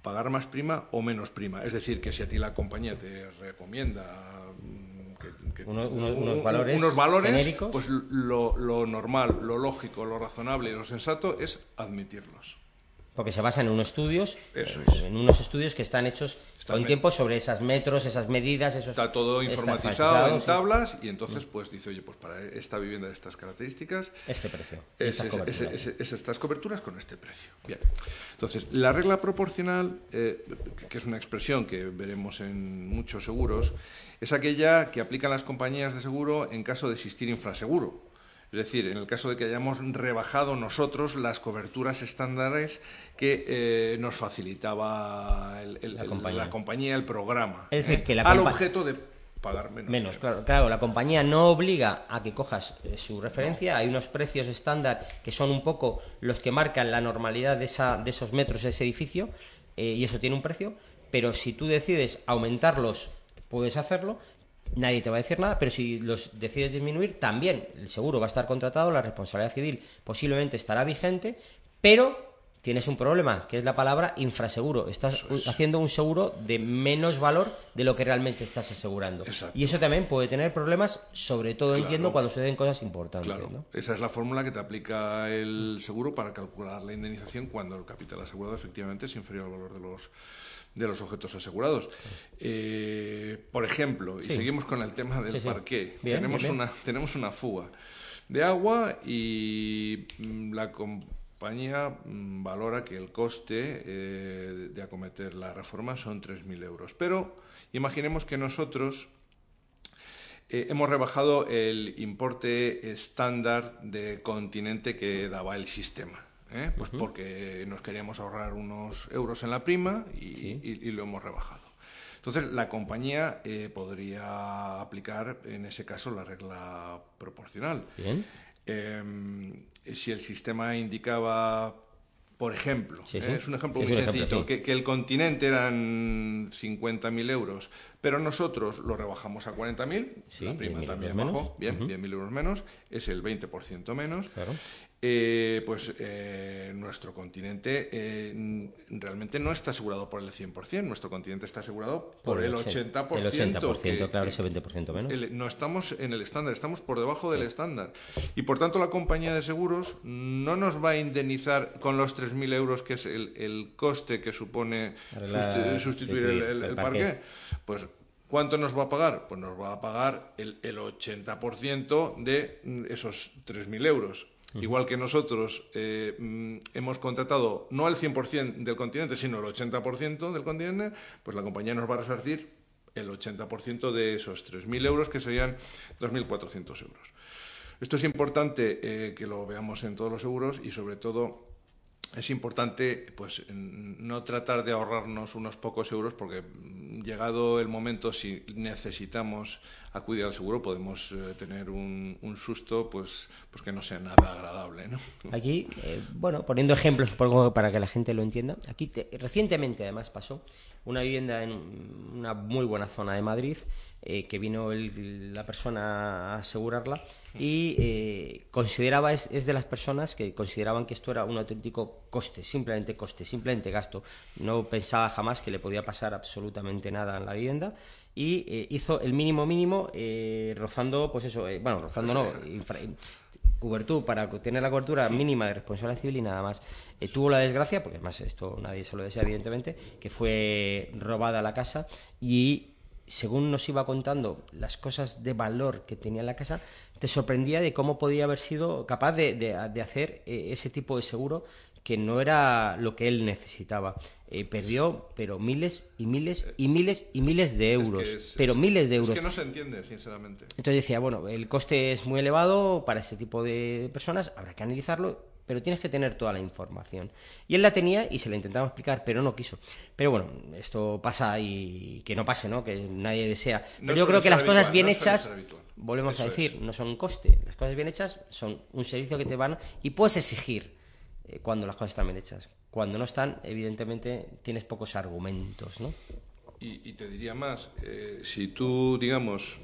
pagar más prima o menos prima. Es decir, que si a ti la compañía te recomienda mm, unos, valores, unos valores pues lo, lo normal, lo lógico, lo razonable y lo sensato es admitirlos. Porque se basan en unos estudios, en unos estudios que están hechos con tiempo sobre esas metros, esas medidas, esos... Está todo informatizado en tablas y entonces pues dice, oye, pues para esta vivienda de estas características... Este precio. Es, estas, coberturas. con este precio. Bien. Entonces, la regla proporcional, eh, que es una expresión que veremos en muchos seguros, es aquella que aplican las compañías de seguro en caso de existir infraseguro. Es decir, en el caso de que hayamos rebajado nosotros las coberturas estándares que eh, nos facilitaba la, compañía. el programa. Es decir, ¿eh? que la al objeto de pagar menos. Menos, claro, La compañía no obliga a que cojas eh, su referencia. Hay unos precios estándar que son un poco los que marcan la normalidad de, esa, de esos metros de ese edificio y eso tiene un precio. Pero si tú decides aumentarlos, puedes hacerlo nadie te va a decir nada, pero si los decides disminuir, también el seguro va a estar contratado, la responsabilidad civil posiblemente estará vigente, pero tienes un problema, que es la palabra infraseguro. Estás haciendo un seguro de menos valor de lo que realmente estás asegurando. Y eso también puede tener problemas, sobre todo entiendo cuando suceden cosas importantes. Esa es la fórmula que te aplica el seguro para calcular la indemnización cuando el capital asegurado efectivamente es inferior al valor de los de los objetos asegurados. Eh, por ejemplo, y seguimos con el tema del parqué, tenemos, Una, tenemos una fuga de agua y mm, la compañía mm, valora que el coste eh, de acometer la reforma son 3.000 euros. Pero imaginemos que nosotros eh, hemos rebajado el importe estándar de continente que daba el sistema. ¿Eh? pues porque nos queríamos ahorrar unos euros en la prima y, lo hemos rebajado. Entonces, la compañía eh, podría aplicar, en ese caso, la regla proporcional. Em, si el sistema indicaba por ejemplo, Sí, ¿eh? es un ejemplo Sí, muy sencillo, ejemplo, que, que el continente eran 50.000 euros, pero nosotros lo rebajamos a 40.000, Sí, la prima 10.000 también bajó, bien, Ujú. 10.000 euros menos, es el 20% menos. Claro. Eh, pues eh, nuestro continente eh, realmente no está asegurado por el 100%, nuestro continente está asegurado por, el 80%. El 80%, que- claro, ese 20% menos. el- no estamos en el estándar, estamos por debajo del estándar. Y por tanto la compañía de seguros no nos va a indemnizar con los 3.000 euros, que es el, el coste que supone Arreglar, sustituir el, el- el el parqué. Pues ¿cuánto nos va a pagar? Pues nos va a pagar el, el 80% de esos 3.000 euros. Igual que nosotros eh, mm, hemos contratado no el 100% del continente, sino el 80% del continente, pues la compañía nos va a resarcir el 80% de esos 3.000 euros, que serían 2.400 euros. Esto es importante eh, que lo veamos en todos los seguros y sobre todo es importante pues no tratar de ahorrarnos unos pocos euros porque mm, llegado el momento si necesitamos acudir al seguro podemos eh, tener un, susto pues pues que no sea nada agradable ¿no? Aquí, eh, bueno, poniendo ejemplos poco para que la gente lo entienda, aquí te- recientemente además pasó una vivienda en una muy buena zona de Madrid, eh, que vino el- la persona a asegurarla y eh, consideraba, es, es de las personas que consideraban que esto era un auténtico coste, simplemente coste, simplemente gasto. No pensaba jamás que le podía pasar absolutamente nada en la vivienda y eh, hizo el mínimo mínimo rozando, pues eso, bueno, rozando no, infra- para tener la cobertura mínima de responsabilidad civil y nada más. Eh, tuvo la desgracia, porque además esto nadie se lo desea evidentemente, que fue robada la casa y según nos iba contando las cosas de valor que tenía la casa, te sorprendía de cómo podía haber sido capaz de, de- de hacer eh, ese tipo de seguro que no era lo que él necesitaba. Eh, perdió, pero miles y miles y miles y miles de euros. Es que es- pero es- miles de euros. es que no se entiende sinceramente Entonces decía, bueno, el coste es muy elevado para este tipo de personas, habrá que analizarlo, pero tienes que tener toda la información. Y él la tenía y se la intentaba explicar, pero no quiso. Pero bueno, esto pasa y que no pase, ¿no? Que nadie desea. No Pero yo creo que las cosas bien no hechas, volvemos Eso a es. decir, no son un coste. Las cosas bien hechas son un servicio que te van y puedes exigir eh, cuando las cosas están bien hechas. Cuando no están, evidentemente, tienes pocos argumentos, ¿no? Y, y te diría más, eh, si tú, digamos,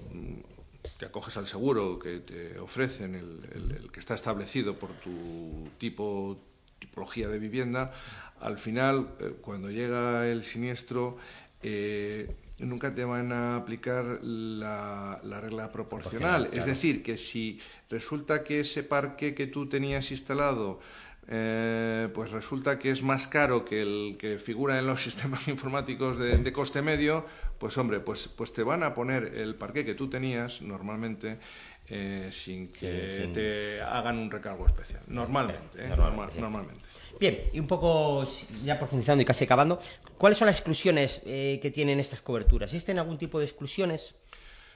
te acoges al seguro que te ofrecen, el, el- el que está establecido por tu tipo, tipología de vivienda, al final, eh, cuando llega el siniestro, eh, nunca te van a aplicar la, la regla proporcional. Proporcional, Es decir, que si resulta que ese parque que tú tenías instalado eh, pues resulta que es más caro que el que figura en los sistemas informáticos de, de coste medio, pues hombre, pues, pues te van a poner el parque que tú tenías normalmente eh, sin que Sí, te hagan un recargo especial. Normalmente, ¿eh? Normalmente, Normal- sí. normalmente. Bien, y un poco ya profundizando y casi acabando, ¿cuáles son las exclusiones eh, que tienen estas coberturas? ¿Existen algún tipo de exclusiones?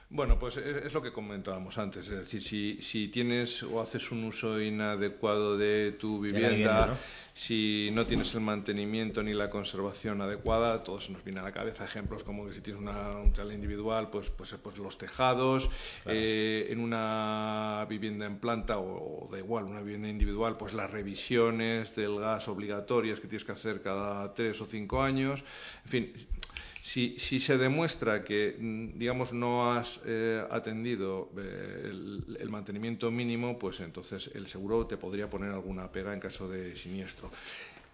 Bueno, pues es, lo que comentábamos antes, es decir, si, si tienes o haces un uso inadecuado de tu vivienda, vivienda, ¿no? si no tienes el mantenimiento ni la conservación adecuada, todo se nos viene a la cabeza ejemplos como que si tienes una, un chalet individual, pues, pues, pues los tejados, eh, en una vivienda en planta o, o da igual, una vivienda individual, pues las revisiones del gas obligatorias que tienes que hacer cada tres o cinco años, en fin, si, se demuestra que, mm, digamos, no has eh, atendido eh, el, mantenimiento mínimo, pues entonces el seguro te podría poner alguna pega en caso de siniestro.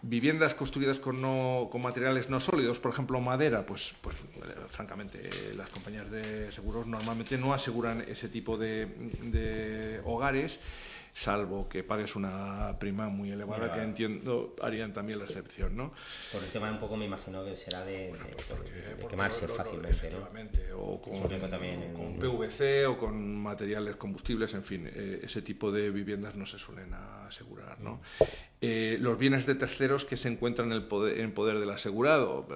Viviendas construidas con, no, con materiales no sólidos, por ejemplo madera, pues, pues eh, francamente las compañías de seguros normalmente no aseguran ese tipo de hogares, salvo que pagues una prima muy elevada, que entiendo harían también la excepción, ¿no? Por el tema un poco me imagino que será de, de- de Porque quemarse lo- lo- fácilmente, ¿no? efectivamente, o con, también en- con PVC o con materiales combustibles, en fin, eh, ese tipo de viviendas no se suelen asegurar, ¿no? Eh, los bienes de terceros que se encuentran en, el poder, en poder del asegurado.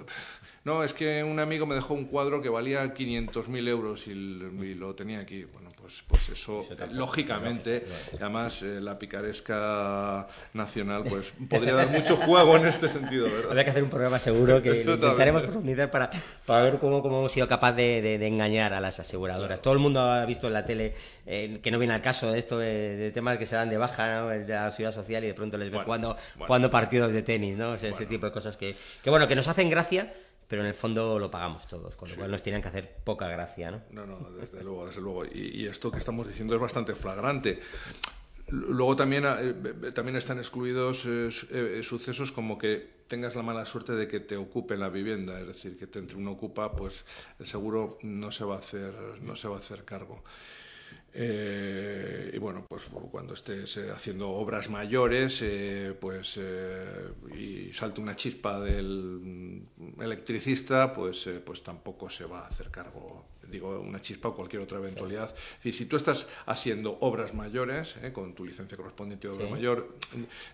No, es que un amigo me dejó un cuadro que valía 500.000 euros y, y lo tenía aquí. Bueno, pues, pues eso, Eso tampoco, lógicamente, lógico, lógico. además eh, la picaresca nacional pues podría dar mucho juego en este sentido, ¿verdad? Habría que hacer un programa seguro que lo intentaremos profundizar para, para ver cómo, cómo hemos sido capaz de, de, engañar a las aseguradoras. Todo el mundo ha visto en la tele eh, que no viene al caso de esto de, temas que se dan de baja ¿no? de la ciudad social y de pronto les ven jugando, partidos de tenis, ¿no? ese tipo de cosas que, que, bueno, que nos hacen gracia pero en el fondo lo pagamos todos, con lo cual nos tienen que hacer poca gracia, ¿no? No, no, desde luego, desde luego. Y, esto que estamos diciendo es bastante flagrante. Luego también, eh, también están excluidos eh, eh, sucesos como que tengas la mala suerte de que te ocupe la vivienda, es decir, que te entre uno ocupa, pues el seguro no se va a hacer, no se va a hacer cargo. Eh, y bueno, pues cuando estés eh, haciendo obras mayores, eh, pues y salte una chispa del electricista, pues, pues tampoco se va a hacer cargo, digo, una chispa o cualquier otra eventualidad. Es decir, si tú estás haciendo obras mayores, con tu licencia correspondiente de obra mayor,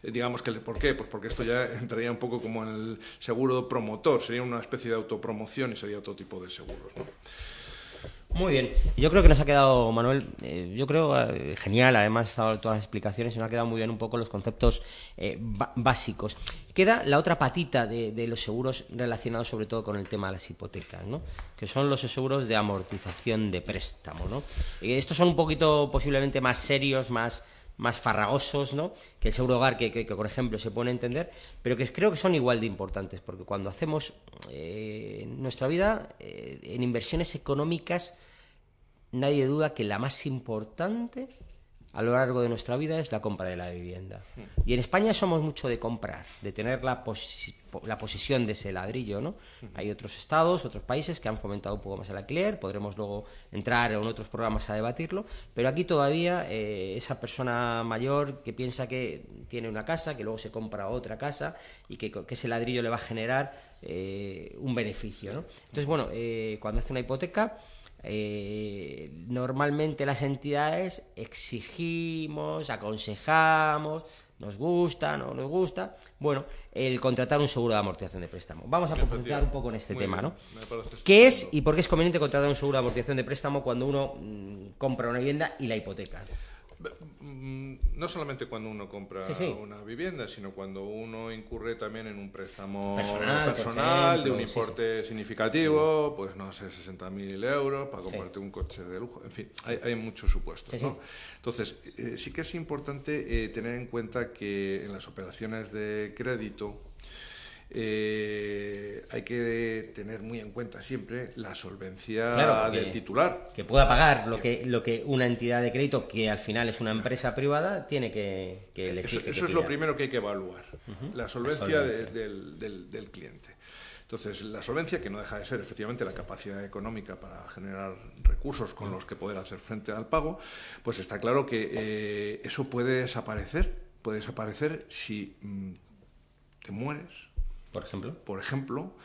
digamos que, ¿por qué? Pues porque esto ya entraría un poco como en el seguro promotor, sería una especie de autopromoción y sería otro tipo de seguros, ¿no? Muy bien. Yo creo que nos ha quedado, Manuel, eh, yo creo eh, genial, además todas las explicaciones y nos ha quedado muy bien un poco los conceptos eh, básicos. Queda la otra patita de, los seguros relacionados sobre todo con el tema de las hipotecas, ¿no? que son los seguros de amortización de préstamo. ¿no? estos son un poquito posiblemente más serios, más más farragosos ¿no? que el seguro hogar, que, que, por ejemplo se pone a entender, pero que creo que son igual de importantes, porque cuando hacemos eh, nuestra vida eh, en inversiones económicas, nadie duda que la más importante a lo largo de nuestra vida es la compra de la vivienda. Y en España somos mucho de comprar, de tener la, la posesión de ese ladrillo, ¿no? Hay otros estados, otros países que han fomentado un poco más el alquiler, podremos luego entrar en otros programas a debatirlo, pero aquí todavía eh, esa persona mayor que piensa que tiene una casa, que luego se compra otra casa y que, ese ladrillo le va a generar eh, un beneficio, ¿no? Entonces, bueno, eh, cuando hace una hipoteca eh, normalmente las entidades exigimos, aconsejamos, nos gusta, no nos gusta, bueno, el contratar un seguro de amortización de préstamo. Vamos a profundizar un poco en este tema, ¿no? ¿Qué es y por qué es conveniente contratar un seguro de amortización de préstamo cuando uno mm, compra una vivienda y la hipoteca? Mm, no solamente cuando uno compra una vivienda, sino cuando uno incurre también en un préstamo personal, de un importe significativo, pues no sé, 60.000 euros para comprarte un coche de lujo, en fin, hay, muchos supuestos. Entonces, eh, sí que es importante eh, tener en cuenta que en las operaciones de crédito, eh, hay que tener muy en cuenta siempre la solvencia del titular. Que pueda pagar lo que, lo que una entidad de crédito, que al final es una empresa privada, tiene que, que Eso, eso es lo primero que hay que evaluar, la solvencia, del, del, cliente. Entonces, la solvencia, que no deja de ser efectivamente la capacidad económica para generar recursos con los que poder hacer frente al pago, pues está claro que eh, eso puede desaparecer, puede desaparecer si mm, te mueres, por ejemplo. Por ejemplo,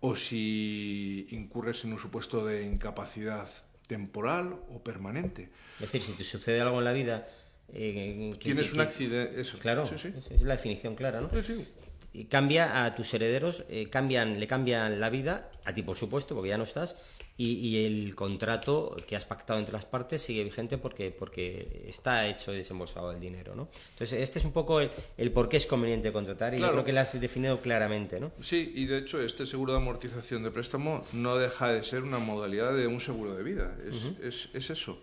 o si incurres en un supuesto de incapacidad temporal o permanente. Es decir, si te sucede algo en la vida... Eh, Tienes un accidente, eso. Claro, es la definición clara, ¿no? Sí, Y cambia a tus herederos, eh, cambian, le cambian la vida, a ti por supuesto, porque ya no estás, y, el contrato que has pactado entre las partes sigue vigente porque, porque está hecho y desembolsado el dinero, ¿no? Entonces, este es un poco el, por qué es conveniente contratar y yo creo que lo has definido claramente, ¿no? Sí, y de hecho este seguro de amortización de préstamo no deja de ser una modalidad de un seguro de vida, es, es, eso.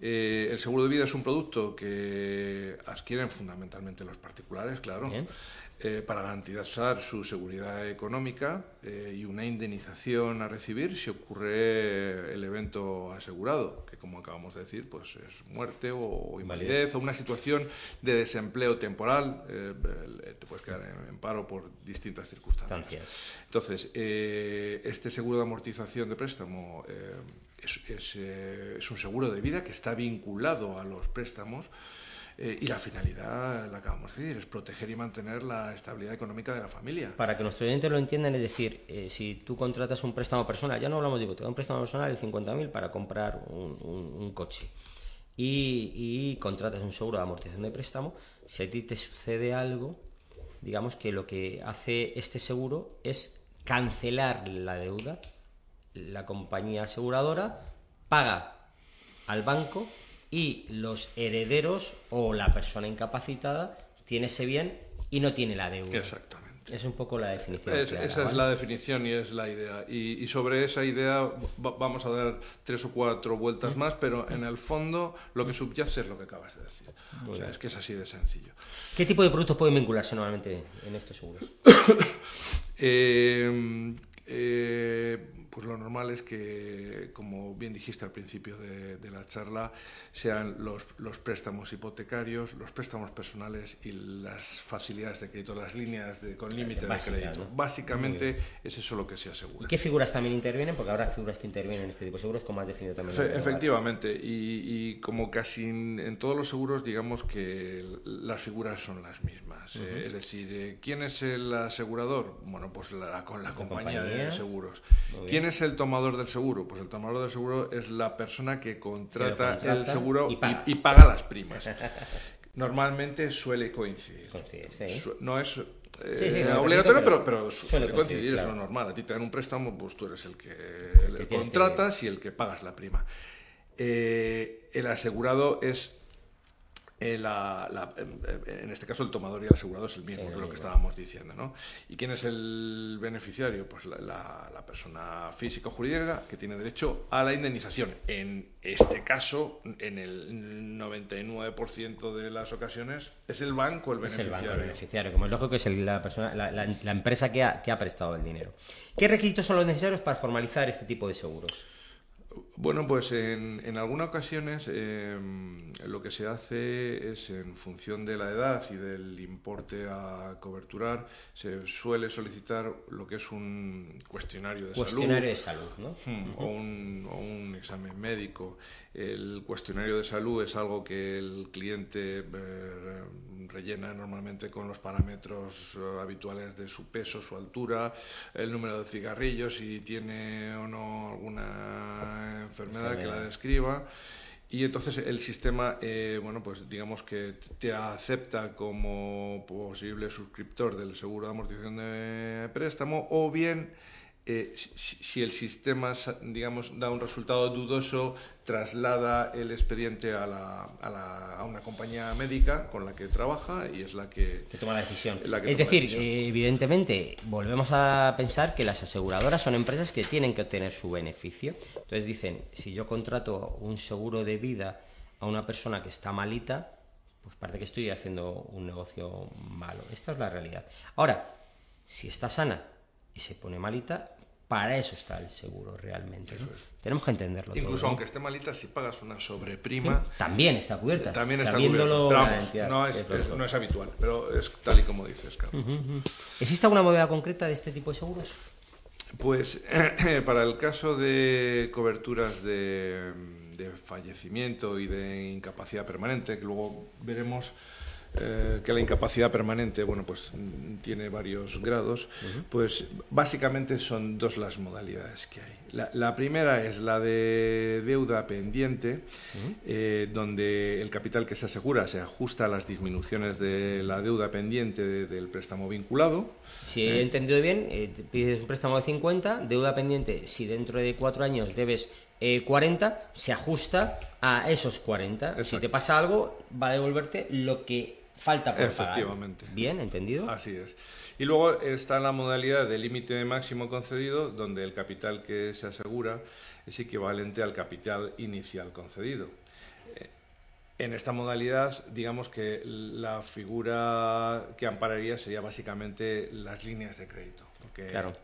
Eh, el seguro de vida es un producto que adquieren fundamentalmente los particulares, claro. Eh, para garantizar su seguridad económica eh, y una indemnización a recibir si ocurre el evento asegurado, que como acabamos de decir, pues es muerte o, invalidez o una situación de desempleo temporal, eh, te puedes quedar en, paro por distintas circunstancias. Entonces, este seguro de amortización de préstamo es, es un seguro de vida que está vinculado a los préstamos eh, y la finalidad, la acabamos de decir, es proteger y mantener la estabilidad económica de la familia. Para que nuestros oyentes lo entiendan, es decir, eh, si tú contratas un préstamo personal, ya no hablamos de hipoteca, un préstamo personal de 50.000 para comprar un, coche. Y, y, contratas un seguro de amortización de préstamo, si a ti te sucede algo, digamos que lo que hace este seguro es cancelar la deuda, la compañía aseguradora paga al banco y los herederos o la persona incapacitada tiene ese bien y no tiene la deuda. Exactamente. Es un poco la definición. esa es la definición y es la idea. Y, sobre esa idea vamos a dar tres o cuatro vueltas más, pero en el fondo lo que subyace es lo que acabas de decir. o sea, es que es así de sencillo. ¿Qué tipo de productos pueden vincularse normalmente en estos seguros? eh, eh, pues lo normal es que, como bien dijiste al principio de, la charla, sean los, los, préstamos hipotecarios, los préstamos personales y las facilidades de crédito, las líneas de, con límite de crédito. Básicamente es eso lo que se asegura. ¿Y qué figuras también intervienen? Porque habrá figuras que intervienen en este tipo de seguros, como has definido también. efectivamente, y, como casi en, todos los seguros, digamos que las figuras son las mismas. Eh, es decir, eh, ¿quién es el asegurador? Bueno, pues la, con la, compañía, de seguros. ¿Quién es el tomador del seguro? Pues el tomador del seguro es la persona que contrata, el seguro y paga. las primas. Normalmente suele coincidir. no es eh, obligatorio, pero, suele coincidir, es lo normal. A ti te dan un préstamo, pues tú eres el que, contratas y el que pagas la prima. Eh, el asegurado es eh, en este caso el tomador y el asegurado es el mismo, que lo que estábamos diciendo. ¿no? ¿Y quién es el beneficiario? Pues la, persona física o jurídica que tiene derecho a la indemnización. En este caso, en el 99% de las ocasiones, es el banco el beneficiario. Es el banco el beneficiario, como es lógico que es la, persona, la, empresa que ha, que ha prestado el dinero. ¿Qué requisitos son los necesarios para formalizar este tipo de seguros? Bueno, pues en, en algunas ocasiones em, lo que se hace es en función de la edad y del importe a coberturar, se suele solicitar lo que es un cuestionario de salud. Cuestionario de salud, ¿no? Hmm, o, un, o, un, examen médico. El cuestionario de salud es algo que el cliente eh, rellena normalmente con los parámetros eh, habituales de su peso, su altura, el número de cigarrillos, si tiene o no alguna enfermedad que la describa. Y entonces el sistema, eh, bueno, pues digamos que te acepta como posible suscriptor del seguro de amortización de préstamo o bien eh, si, el sistema, digamos, da un resultado dudoso, traslada el expediente a, la, a, la, a, una compañía médica con la que trabaja y es la que, toma la decisión. es decir, evidentemente, volvemos a pensar que las aseguradoras son empresas que tienen que obtener su beneficio. Entonces dicen, si yo contrato un seguro de vida a una persona que está malita, pues parece que estoy haciendo un negocio malo. Esta es la realidad. Ahora, si está sana y se pone malita, para eso está el seguro realmente. Tenemos que entenderlo. Incluso aunque esté malita, si pagas una sobreprima. también está cubierta. También está cubierta. no, es, no, es, habitual, pero es tal y como dices, Carlos. ¿Existe alguna modalidad concreta de este tipo de seguros? Pues para el caso de coberturas de, de fallecimiento y de incapacidad permanente, que luego veremos eh, que la incapacidad permanente, bueno, pues mm, tiene varios grados, pues básicamente son dos las modalidades que hay. La, primera es la de deuda pendiente, eh, donde el capital que se asegura se ajusta a las disminuciones de la deuda pendiente del préstamo vinculado. Si he entendido bien, eh, pides un préstamo de 50, deuda pendiente, si dentro de cuatro años debes 40, se ajusta a esos 40. Si te pasa algo, va a devolverte lo que falta por Efectivamente. Bien, ¿entendido? Así es. Y luego está la modalidad de límite máximo concedido, donde el capital que se asegura es equivalente al capital inicial concedido. Eh, en esta modalidad, digamos que la figura que ampararía sería básicamente las líneas de crédito. Porque... Claro.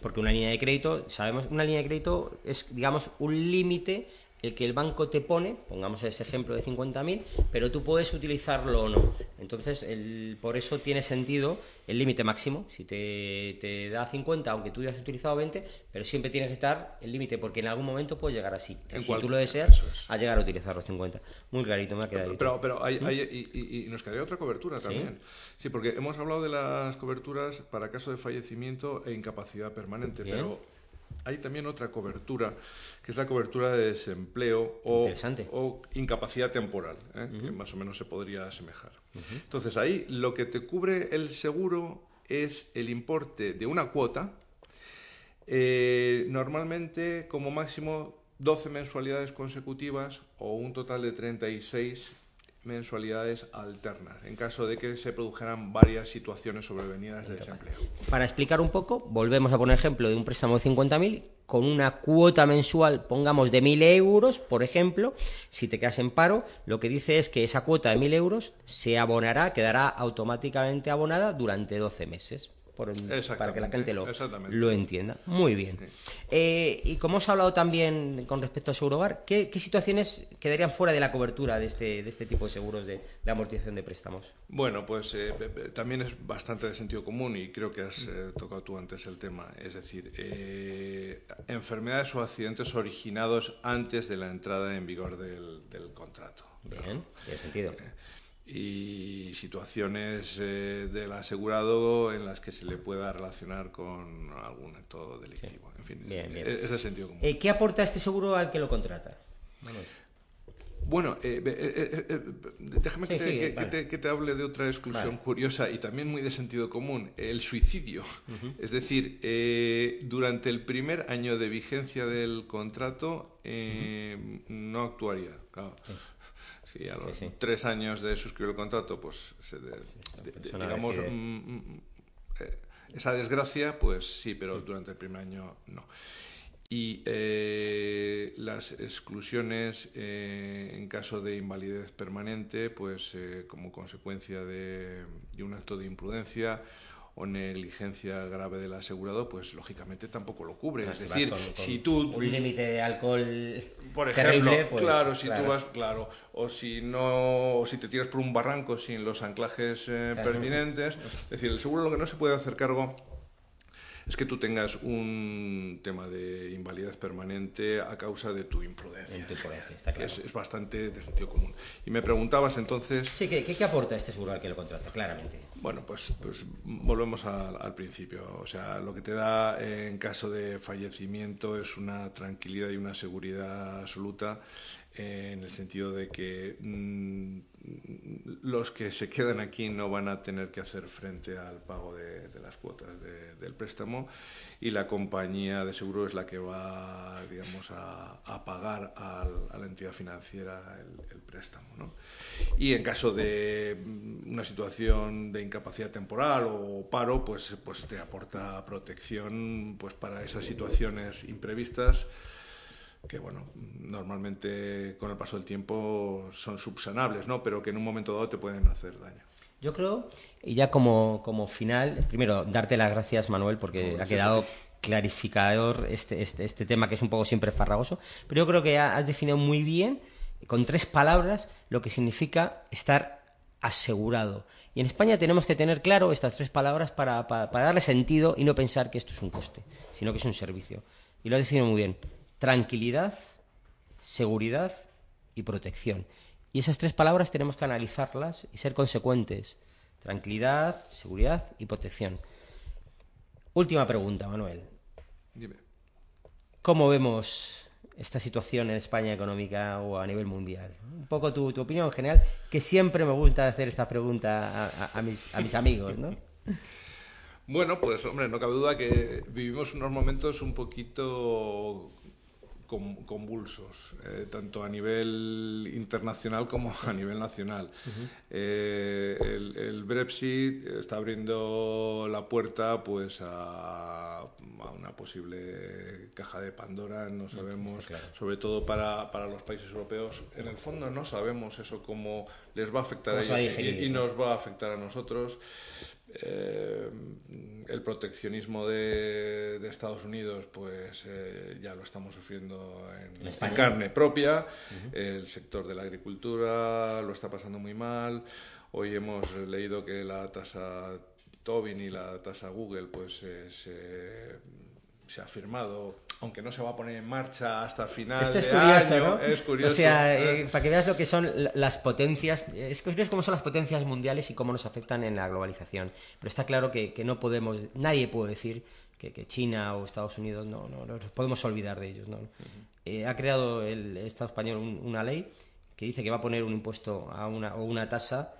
Porque una línea de crédito, sabemos, una línea de crédito es, digamos, un límite el que el banco te pone, pongamos ese ejemplo de 50.000, pero tú puedes utilizarlo o no. Entonces, el, por eso tiene sentido el límite máximo. Si te, te, da 50, aunque tú hayas utilizado 20, pero siempre tienes que estar el límite, porque en algún momento puede llegar así. si tú lo deseas, a llegar a utilizar los 50. Muy clarito, me ha quedado. Pero, pero hay, y, nos quedaría otra cobertura también. ¿Sí? porque hemos hablado de las coberturas para caso de fallecimiento e incapacidad permanente, pero hay también otra cobertura, que es la cobertura de desempleo o, o incapacidad temporal, ¿eh? que más o menos se podría asemejar. Entonces ahí lo que te cubre el seguro es el importe de una cuota, eh, normalmente como máximo 12 mensualidades consecutivas o un total de 36 mensualidades alternas, en caso de que se produjeran varias situaciones sobrevenidas de desempleo. Para explicar un poco, volvemos a poner ejemplo de un préstamo de 50.000 con una cuota mensual, pongamos, de 1.000 euros, por ejemplo, si te quedas en paro, lo que dice es que esa cuota de 1.000 euros se abonará, quedará automáticamente abonada durante 12 meses para que la gente lo, lo entienda. Muy bien. Eh, y como os he hablado también con respecto a Segurobar, ¿qué, ¿qué, situaciones quedarían fuera de la cobertura de este, de este tipo de seguros de, amortización de préstamos? Bueno, pues eh, también es bastante de sentido común y creo que has eh, tocado tú antes el tema. Es decir, enfermedades o accidentes originados antes de la entrada en vigor del, del contrato. Bien, tiene sentido y situaciones eh, del asegurado en las que se le pueda relacionar con algún acto delictivo. En fin, eh, es de sentido común. Eh, ¿Qué aporta este seguro al que lo contrata? Bueno, déjame que, te, hable de otra exclusión curiosa y también muy de sentido común, el suicidio. Es decir, durante el primer año de vigencia del contrato no actuaría. Claro. Si a los tres años de suscribir el contrato, pues, digamos, mm, mm, eh, esa desgracia, pues sí, pero mm. durante el primer año no. Y eh, las exclusiones eh, en caso de invalidez permanente, pues como consecuencia de, un acto de imprudencia, o negligencia grave del asegurado, pues lógicamente tampoco lo cubre. es decir, si tú un límite de alcohol, por ejemplo, pues, claro, si tú vas, claro, o si no, o si te tiras por un barranco sin los anclajes eh, pertinentes, es decir, el seguro lo que no se puede hacer cargo es que tú tengas un tema de invalidez permanente a causa de tu imprudencia. es, bastante de sentido común. Y me preguntabas entonces... Sí, ¿qué, qué, aporta este seguro al que lo contrata? Claramente. Bueno, pues, pues volvemos al principio. O sea, lo que te da en caso de fallecimiento es una tranquilidad y una seguridad absoluta en el sentido de que mm, los que se quedan aquí no van a tener que hacer frente al pago de, las cuotas del préstamo y la compañía de seguro es la que va, digamos, a, pagar a la entidad financiera el, préstamo. ¿no? Y en caso de mm, una situación de incapacidad temporal o paro, pues, pues te aporta protección pues, para esas situaciones imprevistas que bueno, normalmente con el paso del tiempo son subsanables, ¿no? Pero que en un momento dado te pueden hacer daño. Yo creo, y ya como, como final, primero, darte las gracias, Manuel, porque ha quedado clarificador este, este, este tema que es un poco siempre farragoso, pero yo creo que has definido muy bien, con tres palabras, lo que significa estar asegurado. Y en España tenemos que tener claro estas tres palabras para, para, para darle sentido y no pensar que esto es un coste, sino que es un servicio. Y lo has definido muy bien tranquilidad, seguridad y protección. Y esas tres palabras tenemos que analizarlas y ser consecuentes. Tranquilidad, seguridad y protección. Última pregunta, Manuel. Dime. ¿Cómo vemos esta situación en España económica o a nivel mundial? Un poco tu, opinión en general, que siempre me gusta hacer esta pregunta a, mis, a mis amigos, ¿no? Bueno, pues hombre, no cabe duda que vivimos unos momentos un poquito convulsos, eh, tanto a nivel internacional como a nivel nacional. Eh, el, Brexit está abriendo la puerta pues a, una posible caja de Pandora, no sabemos, sobre todo para, para, los países europeos. En el fondo no sabemos eso cómo les va a afectar a ellos y, y, nos va a afectar a nosotros. Eh, el proteccionismo de, Estados Unidos, pues eh, ya lo estamos sufriendo en, carne propia. El sector de la agricultura lo está pasando muy mal. Hoy hemos leído que la tasa Tobin y la tasa Google, pues se, se ha firmado aunque no se va a poner en marcha hasta final Esto es de curioso, año. ¿no? Es curioso. O sea, eh, para que veas lo que son las potencias, es curioso cómo son las potencias mundiales y cómo nos afectan en la globalización. Pero está claro que, no podemos, nadie puede decir que, China o Estados Unidos no, no, no, podemos olvidar de ellos. ¿no? Eh, ha creado el Estado español una ley que dice que va a poner un impuesto a una, o una tasa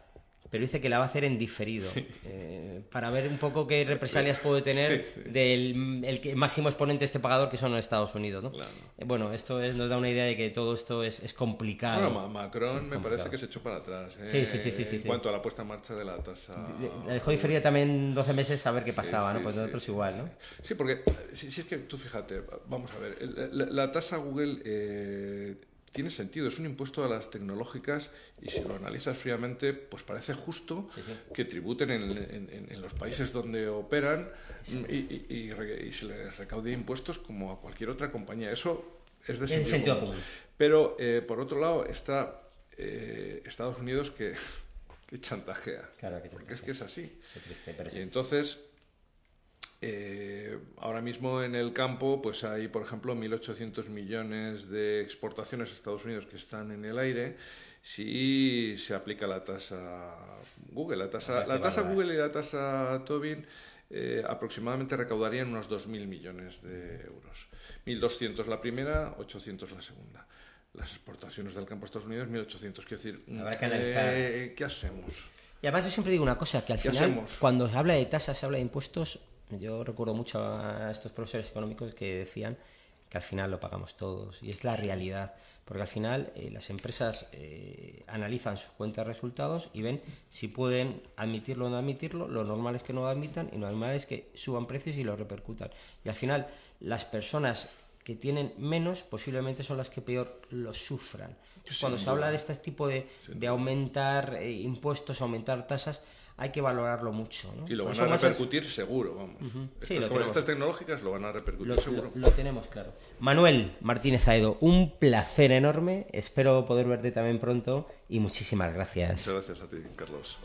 pero dice que la va a hacer en diferido, eh, para ver un poco qué represalias puede tener del el máximo exponente este pagador que son los Estados Unidos. ¿no? Eh, bueno, esto es, nos da una idea de que todo esto es, es complicado. Bueno, Macron me parece que se echó para atrás ¿eh? sí, sí, sí, en cuanto a la puesta en marcha de la tasa. La dejó diferida también 12 meses a ver qué pasaba, ¿no? Pues nosotros igual, ¿no? Sí, porque si, es que tú fíjate, vamos a ver, la, la tasa Google tiene sentido, es un impueto a las tecnológicas y si lo analizas fríamente, pues parece justo que tributen en, los países donde operan y, se les recaude impuestos como a cualquier otra compañía. Eso es de sentido, común. Pero, eh, por otro lado, está eh, Estados Unidos que, chantajea. Porque es que es así. y entonces eh, ahora mismo en el campo pues hay, por ejemplo, 1.800 millones de exportaciones a Estados Unidos que están en el aire si se aplica la tasa Google. La tasa, la tasa Google y la tasa Tobin eh, aproximadamente recaudarían unos 2.000 millones de euros. 1.200 la primera, 800 la segunda. Las exportaciones del campo a Estados Unidos, 1.800. Quiero decir, eh, ¿qué hacemos? Y además yo siempre digo una cosa, que al final, cuando se habla de tasas, se habla de impuestos, yo recuerdo mucho a estos profesores económicos que decían que al final lo pagamos todos y es la realidad, porque al final eh, las empresas eh, analizan sus cuentas de resultados y ven si pueden admitirlo o no admitirlo, lo normal es que no lo admitan y lo normal es que suban precios y lo repercutan. Y al final las personas que tienen menos posiblemente son las que peor lo sufran. cuando se habla de este tipo de, de aumentar eh, impuestos, aumentar tasas, hay que valorarlo mucho. ¿no? Y lo van a repercutir seguro, vamos. estas, tecnológicas lo van a repercutir seguro. Lo, tenemos claro. Manuel Martínez Aedo, un placer enorme. Espero poder verte también pronto y muchísimas gracias. Muchas gracias a ti, Carlos.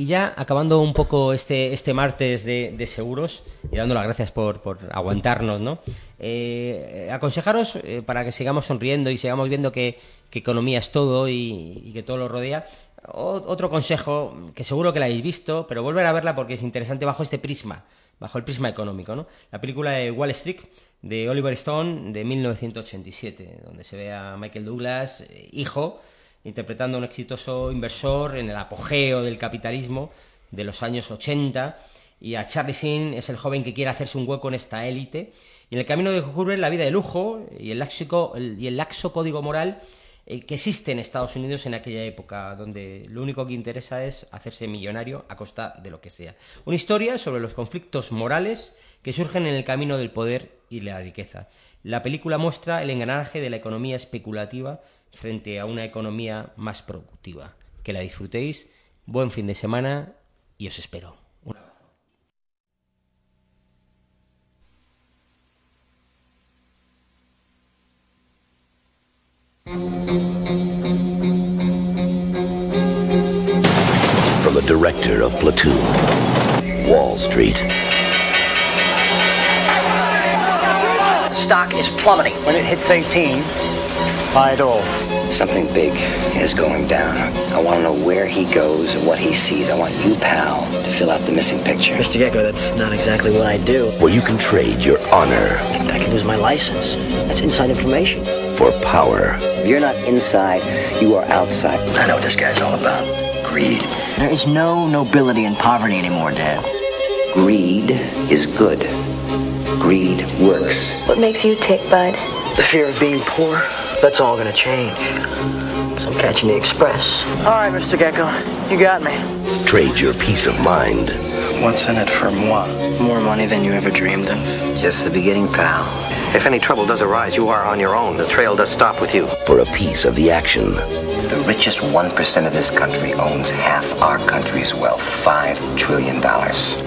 Y ya acabando un poco este, este martes de, seguros y dando las gracias por, por aguantarnos, ¿no? Eh, aconsejaros, eh, para que sigamos sonriendo y sigamos viendo que, economía es todo y, que todo lo rodea, otro consejo que seguro que la habéis visto, pero volver a verla porque es interesante bajo este prisma, bajo el prisma económico, ¿no? La película de Wall Street de Oliver Stone de 1987, donde se ve a Michael Douglas, eh, hijo, interpretando a un exitoso inversor en el apogeo del capitalismo de los años 80 y a Charlie Sheen es el joven que quiere hacerse un hueco en esta élite y en el camino de descubre la vida de lujo y el, láxico, y el laxo código moral eh, que existe en Estados Unidos en aquella época, donde lo único que interesa es hacerse millonario a costa de lo que sea. Una historia sobre los conflictos morales que surgen en el camino del poder y la riqueza. La película muestra el engranaje de la economía especulativa frente a una economía más productiva. Que la disfrutéis, buen fin de semana y os espero. Un abrazo. From the director of Platoon, Wall Street. The stock is plummeting. When it hits 18, Buy it all. Something big is going down. I want to know where he goes and what he sees. I want you, pal, to fill out the missing picture. Mr. Gecko, that's not exactly what I do. Where you can trade your honor. I could lose my license. That's inside information. For power. If you're not inside, you are outside. I know what this guy's all about. Greed. There is no nobility in poverty anymore, Dad. Greed is good. Greed works. What makes you tick, Bud? The fear of being poor. That's all gonna change. So I'm catching the express. All right, Mr. Gecko, you got me. Trade your peace of mind. What's in it for moi? More money than you ever dreamed of. Just the beginning, pal. If any trouble does arise, you are on your own. The trail does stop with you. For a piece of the action. The richest 1% of this country owns half our country's wealth $5 trillion.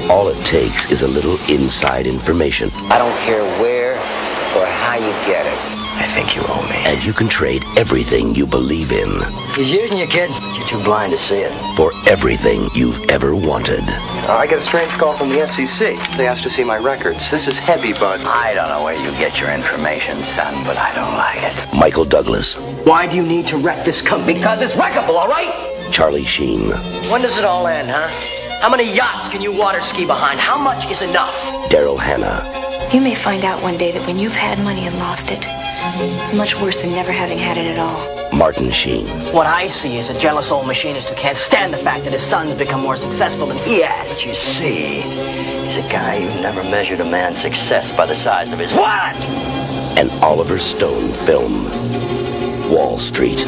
All it takes is a little inside information. I don't care where or how you get it. I think you owe me. And you can trade everything you believe in He's using you, kid. You're too blind to see it. for everything you've ever wanted. Uh, I get a strange call from the SEC. They asked to see my records. This is heavy, bud. I don't know where you get your information, son, but I don't like it. Michael Douglas, Why do you need to wreck this company? Because it's wreckable, all right? Charlie Sheen, When does it all end, huh? How many yachts can you water ski behind? How much is enough? Daryl Hannah, You may find out one day that when you've had money and lost it, it's much worse than never having had it at all. Martin Sheen, What I see is a jealous old machinist who can't stand the fact that his son's become more successful than he has. You see, he's a guy who never measured a man's success by the size of his wallet. an Oliver Stone film. Wall Street.